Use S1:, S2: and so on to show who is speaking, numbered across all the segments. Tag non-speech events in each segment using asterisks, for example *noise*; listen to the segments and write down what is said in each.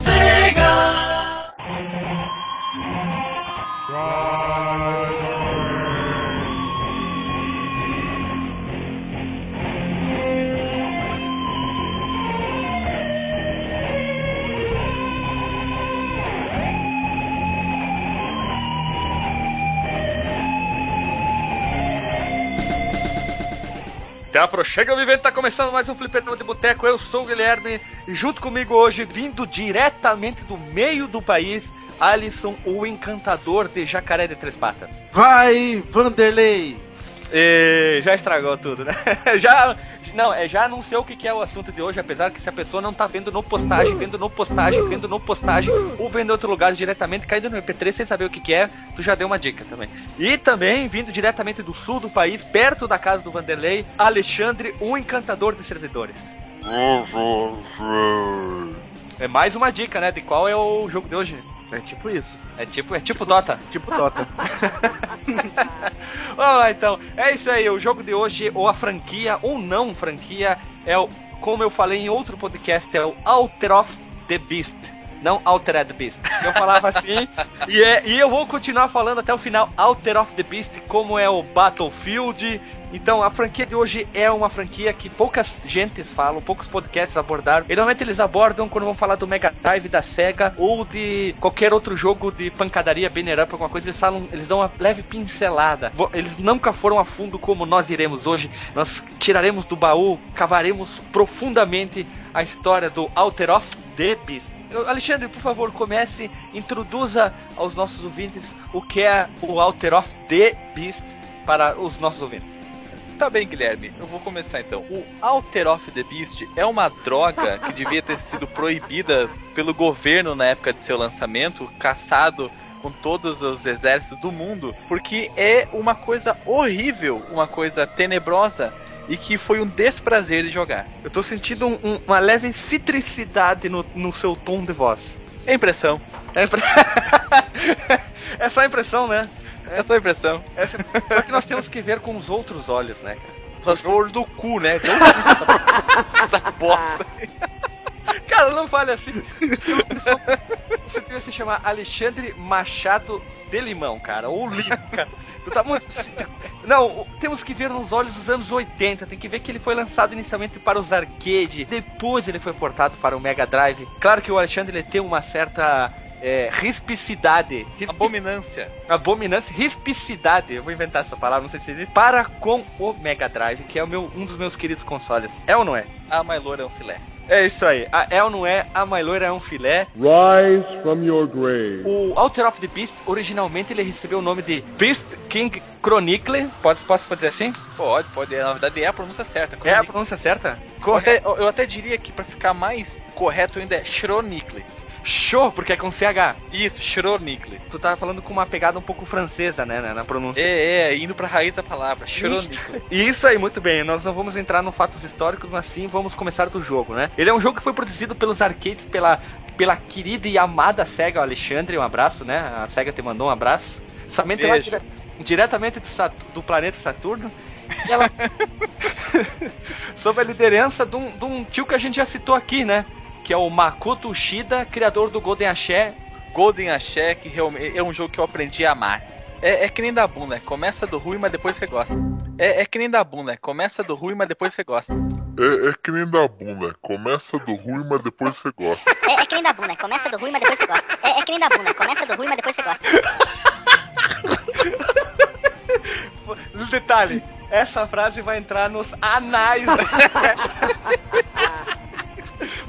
S1: Sega! Afro, chega vivendo, tá começando mais um Fliperama de Boteco. Eu sou o Guilherme e junto comigo hoje, vindo diretamente do meio do país, Alisson, o encantador de Jacaré de Três Patas.
S2: Vai, Vanderlei!
S1: E já estragou tudo, né? *laughs* já, não, é, já anunciou o que, que é o assunto de hoje, apesar que se a pessoa não tá vendo no postagem, vendo no postagem, vendo no postagem, ou vendo em outro lugar diretamente, caindo no MP3 sem saber o que, que é, tu já deu uma dica também. E também, vindo diretamente do sul do país, perto da casa do Vanderlei, Alexandre, o encantador de servidores. É mais uma dica, né, de qual é o jogo de hoje.
S2: É tipo isso.
S1: É tipo, é tipo Dota.
S2: Tipo Dota. *laughs*
S1: Vamos lá então. É isso aí, o jogo de hoje, ou a franquia, ou não franquia, é o, como eu falei em outro podcast, é o Alter of the Beast. Não Altered Beast. Eu falava assim, e, é, e eu vou continuar falando até o final Alter of the Beast, como é o Battlefield, então, a franquia de hoje é uma franquia que poucas gentes falam, poucos podcasts abordaram. E, normalmente eles abordam quando vão falar do Mega Drive da Sega ou de qualquer outro jogo de pancadaria, banner up, alguma coisa, eles falam, eles dão uma leve pincelada. Eles nunca foram a fundo como nós iremos hoje. Nós tiraremos do baú, cavaremos profundamente a história do Alter of the Beast. Alexandre, por favor, comece, introduza aos nossos ouvintes o que é o Alter of the Beast para os nossos ouvintes.
S3: Tá bem, Guilherme, eu vou começar então. O Alter of the Beast é uma droga *laughs* que devia ter sido proibida pelo governo na época de seu lançamento, caçado com todos os exércitos do mundo, porque é uma coisa horrível, uma coisa tenebrosa e que foi um desprazer de jogar.
S1: Eu tô sentindo um, um, uma leve citricidade no, no seu tom de voz.
S3: É impressão.
S1: É, impre... *laughs* é só impressão, né?
S3: É só impressão.
S1: É, só que nós temos que ver com os outros olhos, né?
S3: Os olhos do cu, né? *laughs* Essa bosta.
S1: Cara, não fale assim. Você devia se chamar Alexandre Machado de Limão, cara. Ou Limão, cara. Tu tá muito. Não, temos que ver nos olhos dos anos 80. Tem que ver que ele foi lançado inicialmente para os arcade. Depois ele foi portado para o Mega Drive. Claro que o Alexandre ele tem uma certa é, rispicidade.
S3: Rispi... Abominância.
S1: Abominância, rispicidade. Eu vou inventar essa palavra, não sei se existe. Para com o Mega Drive, que é o meu, um dos meus queridos consoles. É ou não é?
S3: A Mailor é um filé.
S1: É isso aí. A ou não é? A Mailor é um filé.
S4: Rise from your grave.
S1: O Alter of the Beast, originalmente ele recebeu o nome de Beast King Chronicle. Pode, posso dizer assim?
S3: Pode, pode. Na verdade é a pronúncia certa.
S1: Chronicle. É a pronúncia certa?
S3: Eu até, eu até diria que para ficar mais correto ainda é Chronicle.
S1: Show, porque é com CH.
S3: Isso, Chronicle.
S1: Tu tava falando com uma pegada um pouco francesa, né, na pronúncia.
S3: É, é, indo pra raiz da palavra, Chronicle. *laughs*
S1: Isso, aí, muito bem. Nós não vamos entrar no fatos históricos, mas sim vamos começar do jogo, né? Ele é um jogo que foi produzido pelos arcades, pela, pela querida e amada SEGA, o Alexandre, um abraço, né? A SEGA te mandou um abraço. Somente lá, dire diretamente do, do planeta Saturno. E ela... *laughs* *laughs* Sob a liderança de um, de um tio que a gente já citou aqui, né? Que é o Makoto Ushida, criador do Golden Axé.
S3: Golden Axé, que realmente é um jogo que eu aprendi a amar. É, é que nem da bunda, começa do ruim, mas depois você gosta. É, é que nem da bunda, começa do ruim, mas depois você gosta.
S4: É, é que nem da bunda, começa do ruim, mas depois você gosta.
S5: É, é que nem da bunda, começa do ruim, mas depois você gosta. É, é que nem da bunda, começa do ruim, mas depois você gosta. *laughs*
S1: Detalhe, essa frase vai entrar nos anais. *laughs*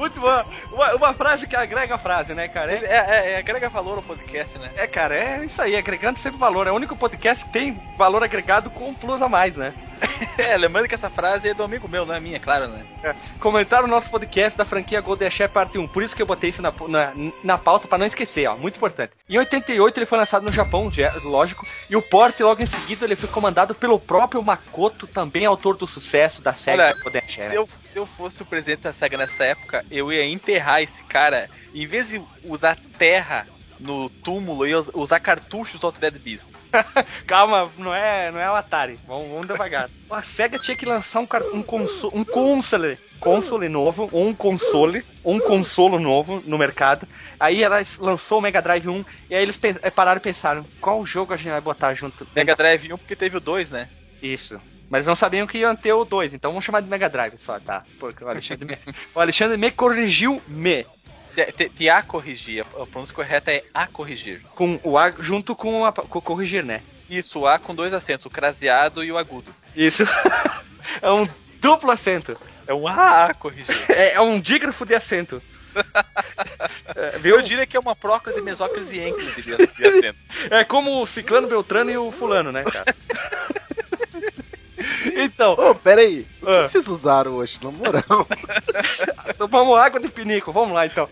S1: Muito boa. Uma, uma, frase que agrega frase, né, cara?
S3: É, é, é, agrega valor ao podcast, né?
S1: É, cara, é isso aí, agregando sempre valor. É o único podcast que tem valor agregado com um plus a mais, né? *laughs*
S3: é, lembrando que essa frase é do amigo meu, não é minha, claro, né?
S1: É. Comentaram o nosso podcast da franquia Golden Chef Parte 1, por isso que eu botei isso na, na, na pauta pra não esquecer, ó, muito importante. Em 88 ele foi lançado no Japão, lógico, e o port logo em seguida ele foi comandado pelo próprio Makoto, também autor do sucesso da
S3: Olha, Golden Chef. Se eu, se eu fosse o presidente da SEGA nessa época, eu ia enterrar esse cara, em vez de usar terra no túmulo e usar cartuchos do Altered Beast. *laughs*
S1: Calma, não é, não é o Atari. Vamos, vamos devagar. *laughs* A SEGA tinha que lançar um, um, console, um console console novo, ou um console, um consolo novo no mercado. Aí ela lançou o Mega Drive 1 e aí eles eh, pararam e pensaram, qual jogo a gente vai botar junto?
S3: Mega Drive 1 porque teve o 2, né?
S1: Isso. Mas eles não sabiam que iam ter o 2, então vamos chamar de Mega Drive só, tá? Porque o Alexandre me, *laughs* o Alexandre me corrigiu me.
S3: Te, te, a corrigir, a pronúncia correta é a corrigir.
S1: Com o A junto com, a, com o corrigir, né?
S3: Isso, o A com dois acentos, o craseado e o agudo.
S1: Isso. *laughs* é um duplo acento.
S3: É um A a corrigir. *laughs*
S1: É, é um dígrafo de acento. É, viu?
S3: Eu diria que é uma próclise, mesóclise e ênclise de acento.
S1: É como o Ciclano, Beltrano e o Fulano, né, cara? Então,
S2: Ô, pera aí. O
S1: Ah.
S2: que vocês usaram hoje, na moral? *laughs*
S1: tomamos água de pinico, vamos lá então.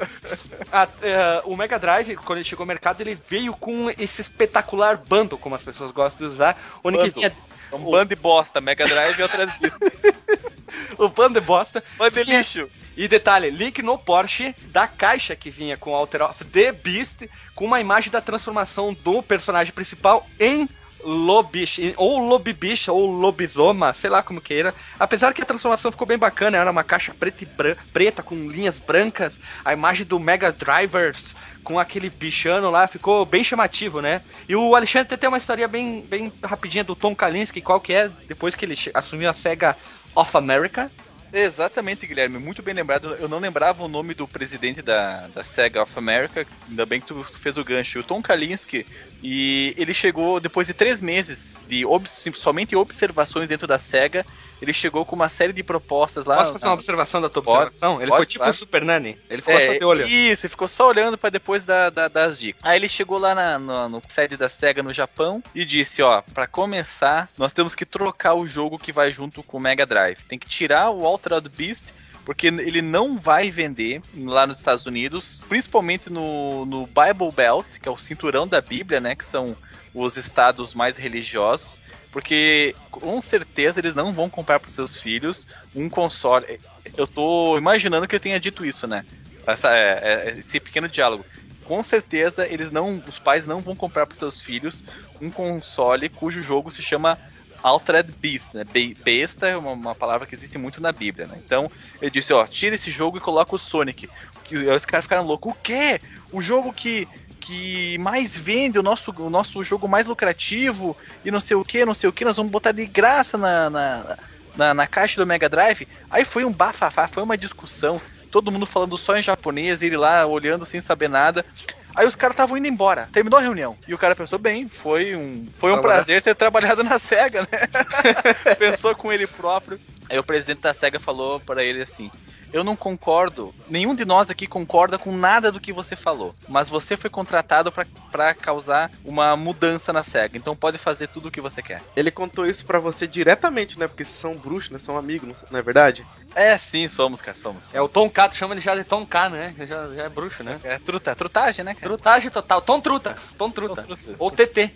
S1: A- é, o Mega Drive, quando ele chegou ao mercado, ele veio com esse espetacular bando, como as pessoas gostam de usar, onde que
S3: Bundle.
S1: vinha
S3: É um bando de bosta, Mega Drive e outra disco. *laughs*
S1: o bando de bosta.
S3: Bando de lixo.
S1: E detalhe, link no Porsche da caixa que vinha com Alter of the Beast, com uma imagem da transformação do personagem principal em Lobish, ou Lobibicha, ou Lobisoma, sei lá como queira. Apesar que a transformação ficou bem bacana, era uma caixa preta, preta com linhas brancas, a imagem do Mega Drivers com aquele bichano lá, ficou bem chamativo, né? E o Alexandre tem uma história bem, bem rapidinha do Tom Kalinske, qual que é, depois que ele assumiu a SEGA of America.
S3: Exatamente, Guilherme, muito bem lembrado. Eu não lembrava o nome do presidente da, da SEGA of America, ainda bem que tu fez o gancho, o Tom Kalinske, e ele chegou depois de três meses de ob- somente observações dentro da SEGA, ele chegou com uma série de propostas lá.
S1: Posso fazer uma
S3: na-
S1: observação da tua
S3: Pode,
S1: observação? Ele
S3: pode,
S1: foi tipo
S3: claro.
S1: o Super Nani. Ele ficou só
S3: É,
S1: de olho.
S3: Isso, ele ficou só olhando pra depois da, da- das dicas. Aí ele chegou lá na, no, no sede da SEGA no Japão e disse, ó, pra começar, nós temos que trocar o jogo que vai junto com o Mega Drive. Tem que tirar o Altered Beast, porque ele não vai vender lá nos Estados Unidos, principalmente no, no Bible Belt, que é o cinturão da Bíblia, né, que são os estados mais religiosos, porque com certeza eles não vão comprar para seus filhos um console. Eu tô imaginando que ele tenha dito isso, né? Essa, é, é, esse pequeno diálogo. Com certeza eles não, os pais não vão comprar para seus filhos um console cujo jogo se chama Altered Beast, né? Be- Besta é uma, uma palavra que existe muito na Bíblia, né? Então ele disse, ó, tira esse jogo e coloca o Sonic. Que, os caras ficaram loucos. O quê? O jogo que que mais vende, o nosso, o nosso jogo mais lucrativo e não sei o que, não sei o que, nós vamos botar de graça na, na, na, na caixa do Mega Drive. Aí foi um bafafá, foi uma discussão, todo mundo falando só em japonês, ele lá olhando sem saber nada. Aí os caras estavam indo embora, terminou a reunião. E o cara pensou, bem, foi um, foi um prazer ter trabalhado na SEGA, né? *laughs* pensou com ele próprio. Aí o presidente da SEGA falou para ele assim: Eu não concordo, nenhum de nós aqui concorda com nada do que você falou, mas você foi contratado pra- pra causar uma mudança na SEGA, então pode fazer tudo o que você quer.
S2: Ele contou isso pra você diretamente, né? Porque são bruxos, né? São amigos, não- é verdade?
S3: É, sim, somos, cara, somos.
S1: É o Tom K, tu chama ele já de Tom K, né? Já, já é bruxo, né?
S3: É truta, trutagem, né, cara?
S1: Trutagem total. Tom Truta. Tom Truta.
S3: Tom Truta.
S1: Ou TT.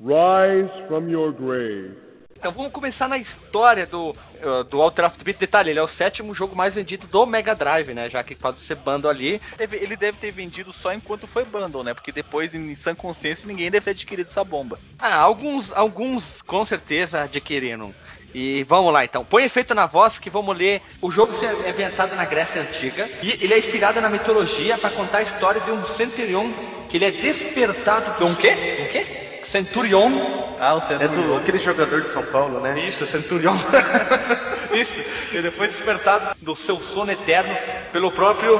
S6: Rise from your grave.
S1: Então vamos começar na história do, uh, do Alter of the Beat. Detalhe, ele é o sétimo jogo mais vendido do Mega Drive, né? Já que pode ser bando ali.
S3: Ele deve ter vendido só enquanto foi bundle, né? Porque depois, em sã consciência, ninguém deve ter adquirido essa bomba.
S1: Ah, alguns, alguns com certeza adquiriram. E vamos lá então. Põe efeito na voz que vamos ler. O jogo é ambientado na Grécia Antiga e ele é inspirado na mitologia para contar a história de um centurion que ele é despertado do
S3: Um quê? Um quê?
S1: Centurion.
S3: Ah, o centro
S2: É do aquele jogador de São Paulo, né?
S1: Isso, Centurion. *laughs* Isso. E depois despertado do seu sono eterno pelo próprio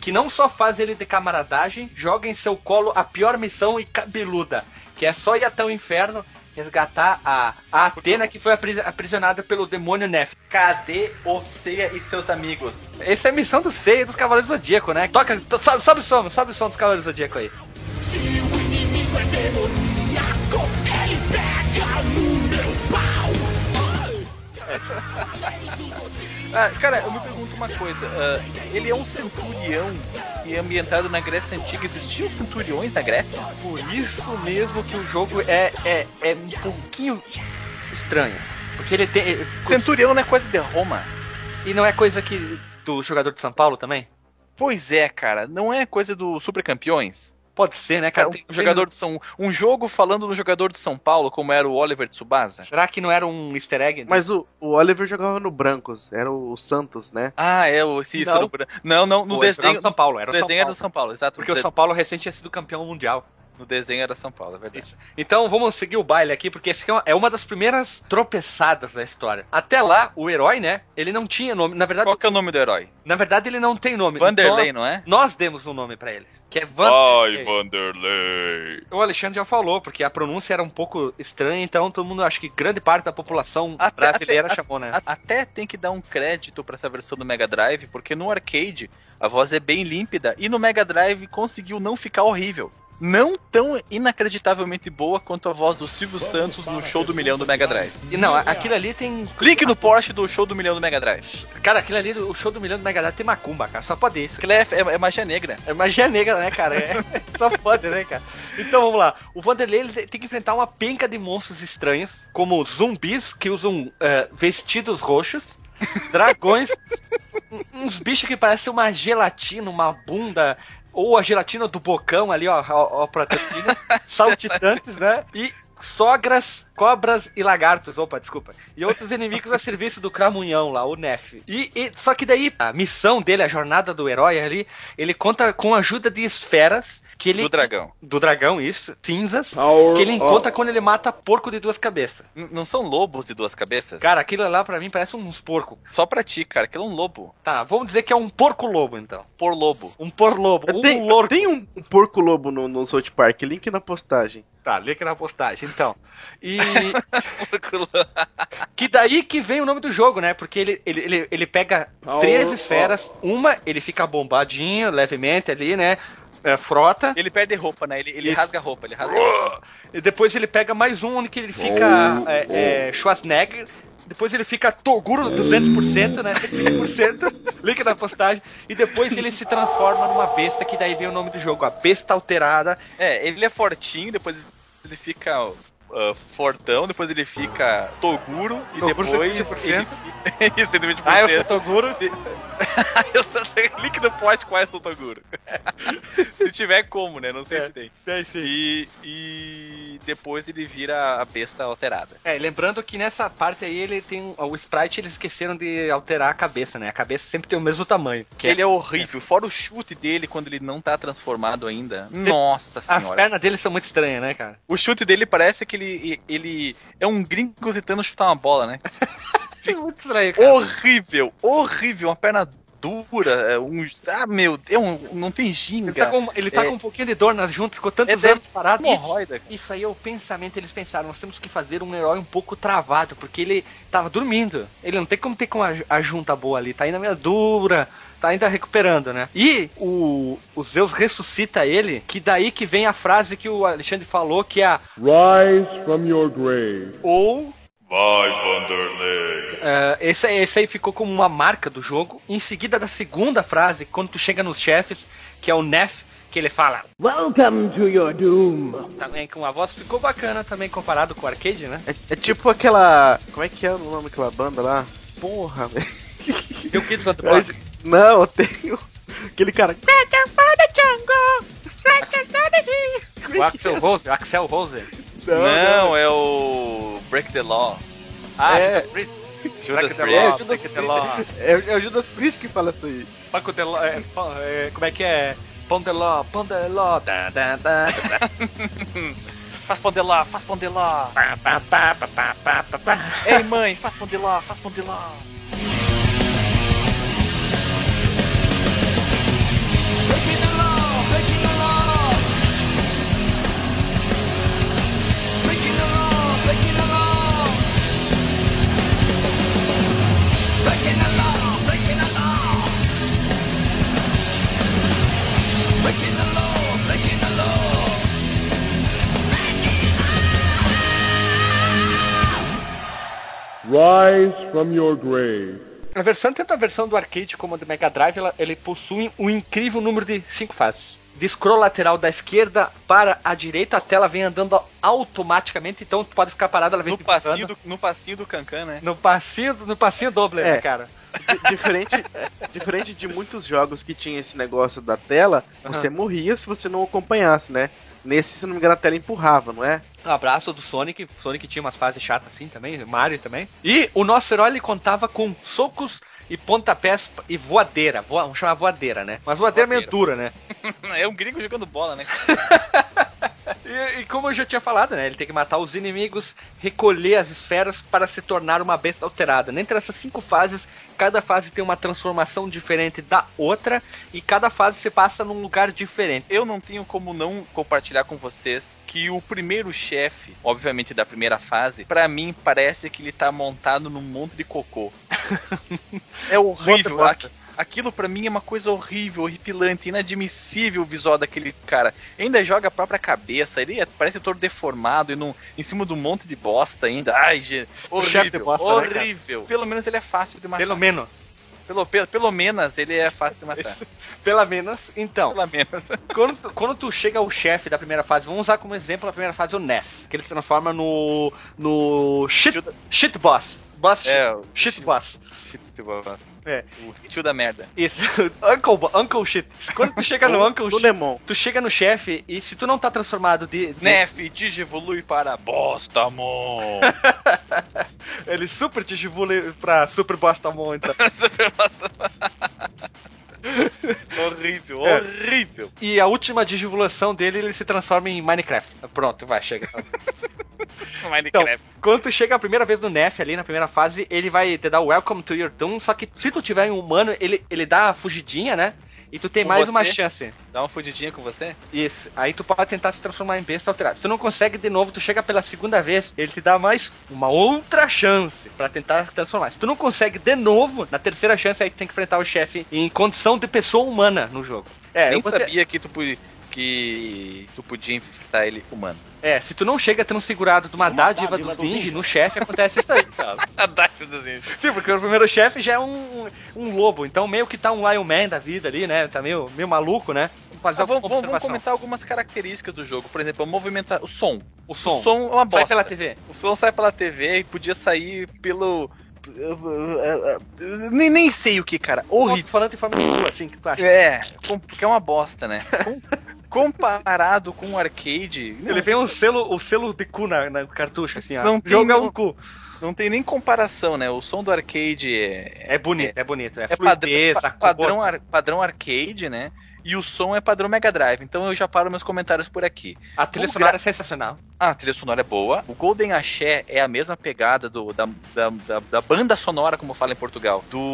S1: que não só faz ele de camaradagem, joga em seu colo a pior missão e cabeluda, que é só ir até o inferno resgatar a, a Atena que foi apri- aprisionada pelo demônio Nef.
S3: Cadê o Ceia e seus amigos?
S1: Essa é a missão do Seiya dos Cavaleiros do Zodíaco, né? Toca, to- sobe, sobe o som, sobe o som dos Cavaleiros do Zodíaco aí.
S3: Ah, cara, eu me pergunto uma coisa. ah, ele é um centurião e é ambientado na Grécia Antiga. Existiam centuriões na Grécia?
S1: Por isso mesmo que o jogo é, é, é um pouquinho estranho. Porque ele tem.
S3: Centurião não é coisa de Roma.
S1: E não é coisa que. do jogador de São Paulo também?
S3: Pois é, cara. Não é coisa do Super Campeões?
S1: Pode ser, né, cara?
S3: um
S1: Tem-
S3: jogador de São, um jogo falando no jogador de São Paulo, como era o Oliver Tsubasa.
S1: Será que não era um easter egg?
S2: Mas o, o Oliver jogava no Brancos, era o Santos, né?
S3: Ah, é o esse,
S1: Não.
S3: não. não, não, no
S1: Pô, era
S3: desenho,
S1: do São Paulo, era o São
S3: desenho era
S1: Paulo.
S3: do São Paulo, exato.
S1: Porque o São Paulo recente tinha sido campeão mundial.
S3: No desenho era São Paulo, é verdade.
S1: Então vamos seguir o baile aqui, porque esse aqui é uma- é uma das primeiras tropeçadas da história. Até lá, o herói, né? Ele não tinha nome. Na verdade,
S3: Qual que é o nome do herói?
S1: na verdade ele não tem nome.
S3: Vanderlei,
S1: nós,
S3: não é?
S1: Nós demos um nome pra ele. Que é
S4: Ai,
S1: Vanderlei.
S4: Vanderlei.
S1: O Alexandre já falou, porque a pronúncia era um pouco estranha, então todo mundo, acho que grande parte da população
S3: Até-
S1: brasileira
S3: até-
S1: chamou, né?
S3: A- Até tem que dar um crédito pra essa versão do Mega Drive, porque no arcade a voz é bem límpida e no Mega Drive conseguiu não ficar horrível. Não tão inacreditavelmente boa quanto a voz do Silvio Santos no show do milhão do Mega Drive.
S1: E não, aquilo ali tem.
S3: Link no Porsche do show do milhão do Mega Drive.
S1: Cara, aquilo ali, o show do milhão do Mega Drive tem macumba, cara. Só pode isso.
S3: Aquilo é, é, é magia negra.
S1: É magia negra, né, cara? É, *laughs* só pode, né, cara? Então vamos lá. O Vanderlei ele tem que enfrentar uma penca de monstros estranhos, como zumbis que usam é, vestidos roxos, dragões, *laughs* uns bichos que parecem uma gelatina, uma bunda. Ou a gelatina do bocão ali, ó, ó, ó pra *laughs* saltitantes, né? E sogras, cobras e lagartos, opa, desculpa. E outros inimigos a serviço do Cramunhão lá, o Nef. E, e- só que daí a missão dele, a jornada do herói ali, ele conta com a ajuda de esferas que ele
S3: Do dragão.
S1: do dragão, isso, cinzas, que ele encontra quando ele mata porco de duas cabeças.
S3: N- não são lobos de duas cabeças?
S1: Cara, aquilo lá pra mim parece uns porcos.
S3: Só pra ti, cara. Aquilo é um lobo.
S1: Tá, vamos dizer que é um porco lobo então.
S3: Por lobo.
S1: Um por lobo, um
S2: tem,
S1: lorco.
S2: tem um, um porco lobo no, no South Park, link na postagem.
S1: Tá, link na postagem, então. E *laughs* que daí que vem o nome do jogo, né? Porque ele, ele, ele, ele pega três esferas, uma ele fica bombadinho, levemente ali, né? É, frota.
S3: Ele perde roupa, né? Ele, ele
S1: Isso.
S3: rasga a roupa, ele rasga a roupa.
S1: E depois ele pega mais um onde que ele fica é, é, Schwarzenegger. Depois ele fica Toguro 200%, né? 100%. Link na postagem. E depois ele se transforma numa besta, que daí vem o nome do jogo, a besta alterada.
S3: É, ele é fortinho, depois ele fica ah, fortão, depois ele fica Toguro e
S1: Toguro
S3: depois
S1: 120%.
S3: ele fica... *laughs* Isso, 120%.
S1: Ah, eu sou Toguro. *laughs*
S3: eu no post qual é o Toguro. *laughs* se tiver como, né? Não sei
S1: É.
S3: se tem.
S1: É, aí.
S3: E, e depois ele vira a besta alterada.
S1: É, lembrando que nessa parte aí ele tem o sprite, eles esqueceram de alterar a cabeça, né? A cabeça sempre tem o mesmo tamanho. Que
S3: Ele é horrível, fora o chute dele quando ele não tá transformado ainda. Nossa
S1: As
S3: senhora.
S1: pernas dele são muito estranhas, né, cara?
S3: O chute dele parece que ele, ele é um gringo tentando chutar uma bola, né? *laughs*
S1: É muito estranho, cara.
S3: horrível, horrível, uma perna dura, é um, ah, meu Deus, um- não tem
S1: Ele
S3: ginga.
S1: tá, com, ele tá
S3: É.
S1: com um pouquinho de dor nas juntas, ficou tantos
S3: É,
S1: anos parado. Isso, isso aí é o pensamento, eles pensaram, nós temos que fazer um herói um pouco travado, porque ele tava dormindo. Ele não tem como ter com a, a junta boa ali, tá ainda meio dura, tá ainda recuperando, né? E o, o Zeus ressuscita ele, que daí que vem a frase que o Alexandre falou, que é a
S6: Rise from your grave.
S1: ou
S4: Vai, Vanderlei.
S1: É, esse, aí- esse aí ficou como uma marca do jogo. Em seguida da segunda frase, quando tu chega nos chefes, que é o Nef, que ele fala
S6: Welcome to your doom.
S1: também com uma voz, ficou bacana também comparado com o arcade, né?
S2: É, é tipo aquela. Como é que é o nome daquela banda lá? Porra, velho.
S1: E o Kids do Block?
S2: Não, tem o- aquele cara.
S1: O Axel Rose, Axel Rose.
S3: Não, é o Break the Law.
S1: Ah,
S2: É.
S1: Judas Priest.
S3: Judas
S1: Break the
S3: Priest.
S1: Law, Break the Law.
S2: É, é o Judas Priest que fala isso aí.
S1: Paco de Law, é, é, como é que é? Pão de Law, Pão de Law. Da, da, da, da, *laughs*
S3: Faz pão de lá, faz pão de lá.
S1: pá, pá, pá, pá, pá, pá, pá, pá.
S3: Ei mãe, faz pão de lá, faz pão
S6: Rise from your grave.
S1: A versão, tanto a versão do arcade como a do Mega Drive, ela, ele possui um incrível número de cinco fases. De scroll lateral da esquerda para a direita, a tela vem andando automaticamente, então tu pode ficar parado, ela vem
S3: No passinho do, no passinho do Cancan, né?
S1: no passinho, no passinho doble,
S2: É.
S1: né, cara?
S2: di- diferente, diferente de muitos jogos que tinha esse negócio da tela, você morria se você não acompanhasse, né? Nesse, se não me engano, a tela empurrava, não é?
S1: Um abraço do Sonic. Sonic tinha umas fases chatas assim também, Mario também. E o nosso herói ele contava com socos e pontapés e voadeira. Voa, vamos chamar voadeira, né? Mas voadeira, meio dura, né? *laughs*
S3: É um gringo jogando bola, né? *laughs* *laughs*
S1: E, e como eu já tinha falado, né? Ele tem que matar os inimigos, recolher as esferas para se tornar uma besta alterada. Entre essas cinco fases, cada fase tem uma transformação diferente da outra e cada fase se passa num lugar diferente.
S3: Eu não tenho como não compartilhar com vocês que o primeiro chefe, obviamente da primeira fase, pra mim parece que ele tá montado num monte de cocô. *laughs* é horrível.
S2: Bota,
S3: Aquilo pra mim é uma coisa horrível, horripilante, inadmissível o visual daquele cara. Ainda joga a própria cabeça, ele é- parece todo deformado e num, em cima de um monte de bosta ainda. Ai, gente, horrível,
S1: bosta, né,
S3: horrível. Pelo menos ele é fácil de matar.
S1: Pelo menos.
S3: Pelo, pelo, pelo menos ele é fácil de matar.
S1: Pelo menos. Então,
S3: Pelo menos. *laughs*
S1: quando, tu- quando tu chega ao chefe da primeira fase, vamos usar como exemplo a primeira fase o Nef, que ele se transforma no. no. shit, shit boss. Boss
S3: É, o
S1: shit boss.
S3: shit de boss.
S1: É.
S3: O tio da merda.
S1: Isso. *laughs* Uncle, uncle shit. Quando tu chega no *laughs* Uncle shit,
S2: Lemon.
S1: tu chega no chefe e se tu não tá transformado de. de
S3: Nef digievolui para Bostamon. *laughs*
S1: ele super divulga pra Super Bostamon, então.
S3: horrível,
S1: É.
S3: horrível.
S1: E a última digivulação dele, ele se transforma em Minecraft. Pronto, vai, chega. *laughs*
S3: Minecraft.
S1: Quando tu chega a primeira vez no Nef ali, na primeira fase, ele vai te dar o Welcome to Your Doom, só que se tu tiver um humano, ele, ele dá a fugidinha, né? E tu tem
S3: Com
S1: mais
S3: você?
S1: uma chance.
S3: Dá uma fugidinha com você?
S1: Isso. Aí tu pode tentar se transformar em besta alterada. Tu não consegue de novo, tu chega pela segunda vez, ele te dá mais uma outra chance pra tentar transformar. Se tu não consegue de novo, na terceira chance aí tu tem que enfrentar o chefe em condição de pessoa humana no jogo. É,
S3: Nem
S1: eu
S3: sabia que tu, pu- que tu podia enfrentar ele humano.
S1: É, se tu não chega transfigurado de uma, dádiva, dos ninjas, no chefe acontece isso aí, *laughs* cara.
S3: A dádiva dos índios.
S1: Sim, porque o primeiro chefe já é um, um lobo, então meio que tá um Lion Man da vida ali, né? Tá meio, meio maluco, né? Vamos fazer
S3: Ah, vamos, vamos- comentar algumas características do jogo. Por exemplo, movimentar o som.
S1: O som.
S3: O som é uma
S1: Sai
S3: bosta.
S1: pela TV.
S3: O som sai pela TV e podia sair pelo. Nem, nem sei o que, cara. Horrível.
S1: Falando em forma de rua, assim, que tu acha?
S3: É, porque é uma bosta, né? *laughs* Com- comparado com o arcade.
S1: Ele vem um selo, o selo de cu na, na cartucho, assim, ó.
S3: Não tem
S1: Jogo é
S3: não-
S1: um cu.
S3: Não tem nem comparação, né? O som do arcade é.
S1: É bonito, é, bonito. É,
S3: é padrão,
S1: fluidez,
S3: pa-
S1: a cor.
S3: padrão, ar- padrão arcade, né? E o som é padrão Mega Drive. Então eu já paro meus comentários por aqui.
S1: A trilha
S3: o
S1: sonora
S3: gra-
S1: é sensacional.
S3: Ah, a trilha sonora é boa. O Golden Axé é a mesma pegada do, da, da, da, da banda sonora, como fala em Portugal, do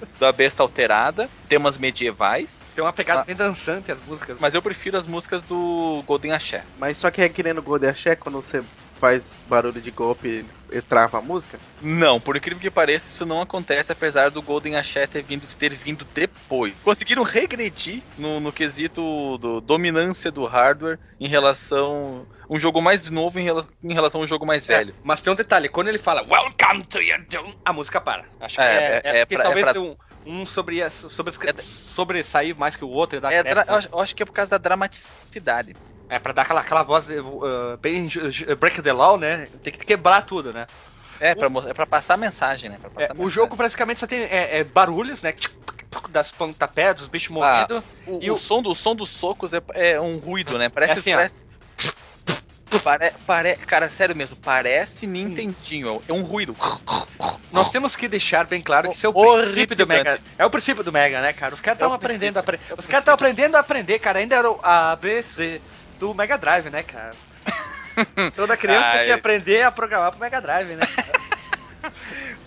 S3: *laughs* da Besta Alterada. Temas medievais.
S1: Tem uma pegada
S3: Ah.
S1: bem dançante as músicas.
S3: Mas eu prefiro as músicas do Golden Axé.
S2: Mas só que é que nem no Golden Axé, quando você faz barulho de golpe, ele trava a música.
S3: Não, por incrível que pareça, isso não acontece apesar do Golden Axé ter vindo, ter vindo depois. Conseguiram regredir no, no quesito do dominância do hardware em relação. Um jogo mais novo em, rela- em relação a um jogo mais velho.
S1: É, mas tem um detalhe, quando ele fala Welcome to your doom, a música para. Acho que
S3: É,
S1: é,
S3: é-
S1: é,
S3: é
S1: porque
S3: pra- é
S1: talvez
S3: pra-
S1: um, um sobre, sobre,
S3: É-
S1: sobre sair mais que o outro e dar
S3: É, eu, acho, eu acho que é por causa da dramaticidade.
S1: É pra dar aquela, aquela voz uh, bem ju- break the law, né? Tem que quebrar tudo, né?
S3: É, pra, mos- é pra passar a mensagem, né? Pra
S1: É,
S3: a
S1: o
S3: mensagem.
S1: jogo praticamente só tem é, é, barulhos, né? Das pontapés, dos bichos
S3: Ah,
S1: morrendo.
S3: O,
S1: E
S3: o
S1: o-
S3: som, do, o som dos socos é, é um ruído, né? Parece.
S1: É assim, ó.
S3: parece... Pare, pare, cara, sério mesmo, parece Nintendinho. É um ruído.
S1: Nós temos que deixar bem claro que isso é o princípio do Mega. É o princípio do Mega, né, cara? Os caras
S3: É o
S1: estavam aprendendo a aprender.
S3: é o
S1: Os caras estavam aprendendo a aprender, cara. Ainda era o ABC do Mega Drive, né, cara? *laughs* Toda criança tem que
S3: Ai.
S1: aprender a programar pro Mega Drive, né? *laughs*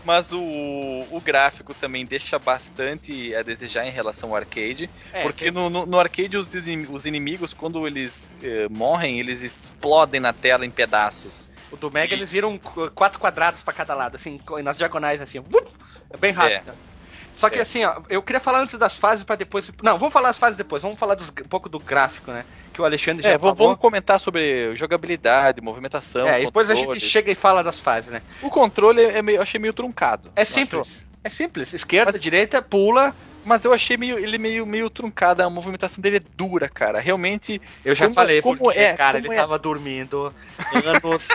S3: Mas o, o gráfico também deixa bastante a desejar em relação ao arcade.
S1: É,
S3: porque no, no, no arcade os, os inimigos, quando eles eh, morrem, eles explodem na tela em pedaços.
S1: O do Mega eles viram qu- quatro quadrados pra cada lado, assim, nas diagonais, assim. É bem rápido. Só que
S3: É.
S1: assim, ó, eu queria falar antes das fases pra depois. Não, vamos falar as fases depois. Vamos falar dos- um pouco do gráfico, né? Que o Alexandre já
S3: É, vamos,
S1: falou.
S3: vamos comentar sobre jogabilidade, movimentação.
S1: É, depois a gente chega e fala das fases, né?
S3: O controle é meio, eu achei meio truncado.
S1: É simples. É simples. Esquerda,
S3: Mas-
S1: direita, pula.
S3: Mas eu achei meio, ele meio, meio truncado, a movimentação dele é dura, cara. Realmente.
S1: Eu já
S3: Como-
S1: falei,
S3: como
S1: porque,
S3: é,
S1: cara,
S3: como
S1: ele
S3: é?
S1: tava dormindo anos,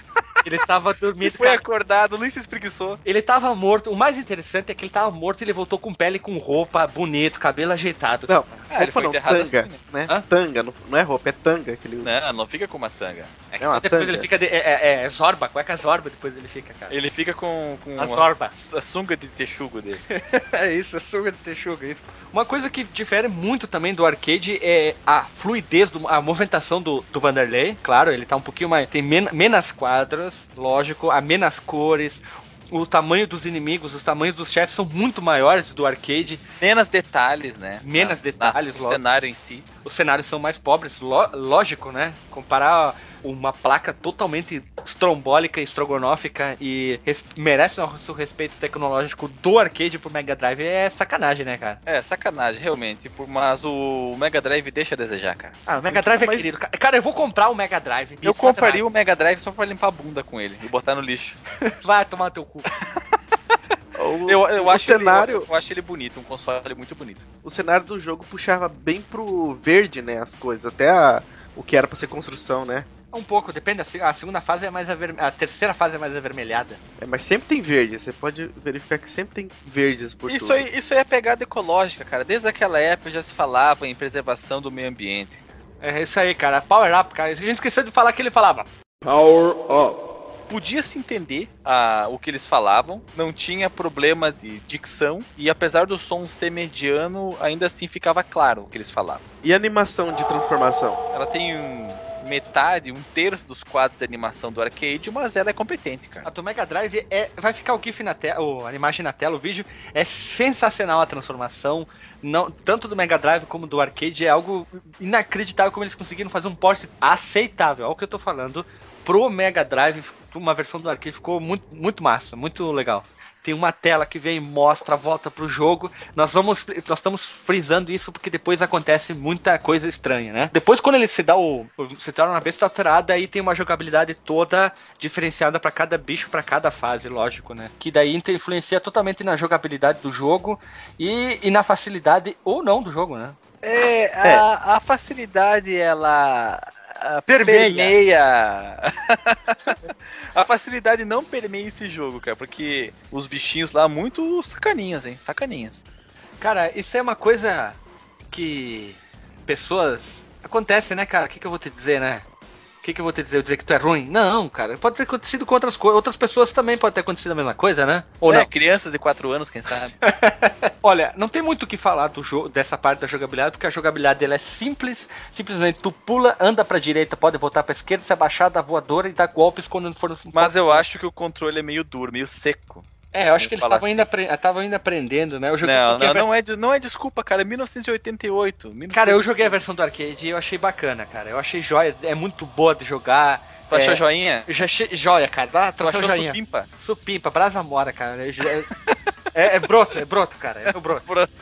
S1: Ele tava dormindo.
S3: Foi
S1: cara.
S3: acordado, nem se espreguiçou.
S1: Ele tava morto. O mais interessante é que ele tava morto e ele voltou com pele, com roupa, bonito, cabelo ajeitado.
S2: Não,
S3: Ah, ele
S2: roupa
S3: foi
S2: não,
S3: enterrado
S2: tanga,
S3: assim,
S2: né?
S1: Hã?
S2: Tanga, não, não é roupa, é tanga que ele usa.
S3: Não, não fica com uma tanga. É que
S2: É uma
S1: Depois
S2: tanga.
S1: ele fica. De, é, é, é Zorba, cueca Zorba, depois ele fica, cara.
S3: Ele fica com, com
S1: A zorba.
S3: a sunga de texugo dele. *laughs*
S1: É isso, é suga de texuga, isso. Uma coisa que difere muito também do arcade é a fluidez, do, a movimentação do, do Vanderlei. Claro, ele tá um pouquinho mais. Tem men menos quadras, lógico, há menos cores. O tamanho dos inimigos, os tamanhos dos chefes são muito maiores do arcade.
S3: Menos detalhes, né?
S1: Menos
S3: Na-
S1: detalhes,
S3: na-
S1: logo.
S3: cenário em si.
S1: Os cenários são mais pobres, lógico, né? Comparar uma placa totalmente estrombólica, estrogonófica e res- merece nosso respeito tecnológico do arcade pro Mega Drive é sacanagem, né, cara?
S3: É, sacanagem, realmente. por- Mas o Mega Drive deixa a desejar, cara.
S1: Ah, o Mega Drive é
S3: Mas
S1: querido. Ca- Cara, eu vou comprar o Mega Drive.
S3: Eu
S1: Isso
S3: compraria o Mega Drive só pra limpar a bunda com ele e botar no lixo. *laughs*
S1: Vai tomar teu cu. *laughs*
S2: O,
S3: Eu, eu
S2: o
S3: acho
S2: cenário,
S3: ele, eu acho ele bonito, um console muito bonito.
S2: o cenário do jogo puxava bem pro verde, né, as coisas, até a- o que era pra ser construção, né?
S1: Um pouco, depende. A se- A segunda fase é mais aver... A terceira fase é mais avermelhada.
S2: É, mas sempre tem verde, você pode verificar que sempre tem verdes por
S3: Isso
S2: tudo.
S3: aí, isso aí é pegada ecológica, cara. Desde aquela época já se falava em preservação do meio ambiente.
S1: É isso aí, cara. Power Up, cara. A gente esqueceu de falar que ele falava.
S6: Power up.
S3: Podia se entender ah, o que eles falavam, não tinha problema de dicção, e apesar do som ser mediano, ainda assim ficava claro o que eles falavam.
S2: E animação de transformação?
S3: Ela tem um- metade, um terço dos quadros de animação do arcade, mas ela é competente,
S1: A
S3: cara.
S1: do Mega Drive é. Vai ficar o GIF na tela, a imagem na tela, o vídeo. É sensacional a transformação. Não, tanto do Mega Drive como do arcade é algo inacreditável como eles conseguiram fazer um porte aceitável. Olha o que eu tô falando. Pro Mega Drive, uma versão do arcade ficou muito, muito massa, muito legal. Tem uma tela que vem e mostra volta pro jogo. Nós vamos, nós estamos frisando isso porque depois acontece muita coisa estranha, né? Depois quando ele se dá o, se torna uma besta alterada, aí tem uma jogabilidade toda diferenciada para cada bicho, para cada fase, lógico, né? Que daí influencia totalmente na jogabilidade do jogo e, e na facilidade ou não do jogo, né?
S3: É, a, a facilidade, ela.
S1: Permeia.
S3: permeia. *laughs* a facilidade não permeia esse jogo, cara, porque os bichinhos lá, muito sacaninhas, hein? Sacaninhas.
S1: Cara, isso é uma coisa que pessoas acontece, né, cara? O que, que eu vou te dizer, né? O que, que eu vou te dizer? Eu dizer que tu é ruim? Não, cara. Pode ter acontecido com outras coisas. Outras pessoas também pode ter acontecido a mesma coisa, né? Ou
S3: é,
S1: não?
S3: crianças de 4 anos, quem sabe? *laughs*
S1: Olha, não tem muito o que falar do jogo, dessa parte da jogabilidade, porque a jogabilidade ela é simples. Simplesmente tu pula, anda pra direita, pode voltar pra esquerda, se abaixar, dar voadora e dar golpes quando for.
S3: Mas eu acho que o controle é meio duro, meio seco.
S1: É, eu acho que eles estavam ainda, apre- estavam ainda aprendendo, né? Eu joguei
S3: Não, não,
S1: ver-
S3: não, é, não é desculpa, cara. É 1988.
S1: Cara, eu joguei a versão do arcade e eu achei bacana, cara. Eu achei joia, é muito boa de jogar.
S3: Tu achou
S1: é,
S3: joinha?
S1: Já joia, cara. Ah, tu
S3: Tu achou
S1: joinha?
S3: supimpa?
S1: Supimpa, brasa mora, cara. É, é, broto, é broto, cara. É broto.
S3: Broto.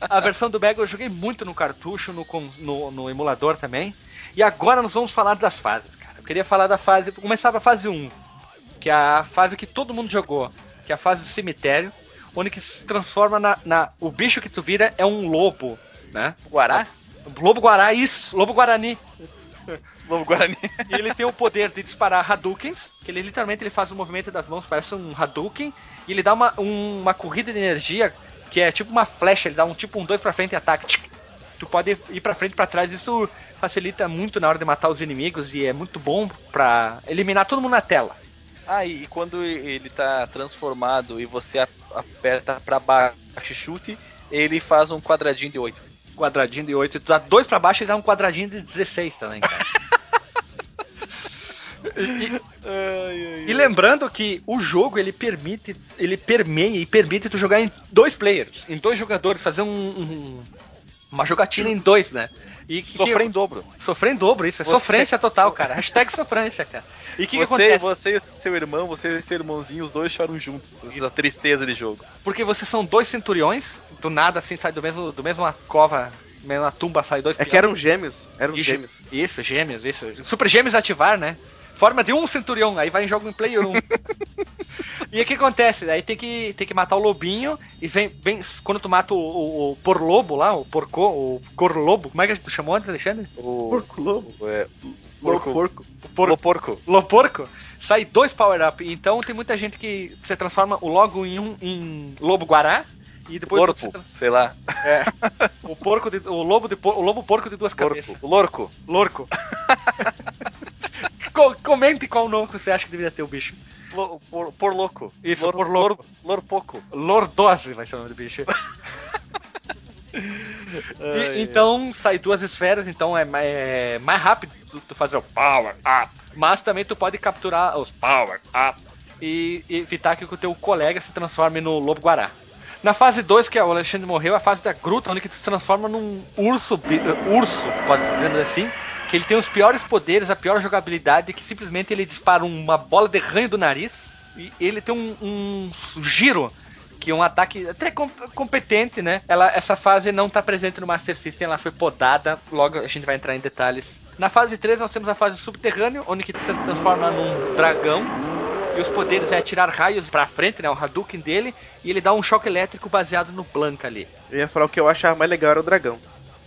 S1: A versão do Mega eu joguei muito no cartucho, no, no, no emulador também. E agora nós vamos falar das fases, cara. Eu queria falar da fase. Começar a fase 1, que é a fase que todo mundo jogou, que é a fase do cemitério, onde que se transforma na, na- O bicho que tu vira é um lobo, né?
S3: Guará?
S1: Lobo Guará, isso, Lobo Guarani. *laughs*
S3: Lobo Guarani.
S1: E ele tem o poder de disparar Hadoukens, que ele literalmente ele faz o movimento das mãos, parece um Hadouken, e ele dá uma, um- uma corrida de energia que é tipo uma flecha, ele dá um tipo um dois pra frente e. Tchic. Tu pode ir pra frente e pra trás, isso facilita muito na hora de matar os inimigos e é muito bom pra eliminar todo mundo na tela.
S3: Ah, e quando ele tá transformado e você aperta pra baixo e chute, ele faz um quadradinho de 8.
S1: Quadradinho de 8, tu dá dois pra baixo e dá um quadradinho de 16 também, cara. *laughs* E, e lembrando que o jogo ele permite, ele permeia e permite tu jogar em dois players, em dois jogadores, fazer um, um- uma jogatina em dois, né? E que-
S3: Sofrer em dobro.
S1: sofrer em dobro, isso é
S3: Você-
S1: sofrência total, cara. *laughs* Hashtag sofrência, cara. E o que, que
S3: você,
S1: acontece?
S3: você e seu irmão, você e seu irmãozinho, os dois choram juntos. Essa tristeza de jogo.
S1: Porque vocês são dois centuriões, do nada assim sai do mesmo, do mesma cova, mesma tumba sai dois
S2: É que eram gêmeos, eram
S1: Isso,
S2: gêmeos.
S1: Isso, gêmeos, isso. Super gêmeos ativar, né? Forma de um centurião, aí vai em jogo em player 1. *laughs* E o que acontece? Aí tem que, tem que matar o lobinho e vem, vem quando tu mata o, o, o porlobo lá, o porco, o corlobo, como é que tu chamou antes, Alexandre?
S3: O.
S2: Porco lobo.
S3: É,
S2: Porco.
S3: porco.
S2: porco.
S3: Porco. porco.
S1: Loporco, sai dois power-up. Então tem muita gente que você transforma o logo em um em lobo guará e depois
S3: Lorpo,
S1: você tra-
S3: sei lá. *laughs*
S1: o porco de, o lobo de por- o lobo porco de duas cabeças.
S3: Lorco. Lorco.
S1: Lorco. *laughs* Co- comente qual nome que você acha que deveria ter o bicho.
S3: Lo- por, por louco.
S1: Isso,
S3: Lor,
S1: por louco.
S3: Lor, lorpoco.
S1: Lordose vai ser o nome do bicho. *laughs* E- então sai duas esferas, então é, é mais rápido tu, fazer o power up. Mas também tu pode capturar os power up e, evitar que o teu colega se transforme no lobo guará. Na fase 2, que é o Alexandre morreu, é a fase da gruta, onde que tu se transforma num urso, urso, pode dizer assim, que ele tem os piores poderes, a pior jogabilidade, que simplesmente ele dispara uma bola de ranho do nariz e ele tem um, um giro que é um ataque até com- competente, né? Ela, essa fase não tá presente no Master System, ela foi podada, logo a gente vai entrar em detalhes. Na fase 3 nós temos a fase subterrânea, onde que se transforma num dragão, e os poderes é atirar raios pra frente, né? O Hadouken dele, e ele dá um choque elétrico baseado no Blanca ali.
S2: Eu ia falar o que eu achava mais legal era o dragão.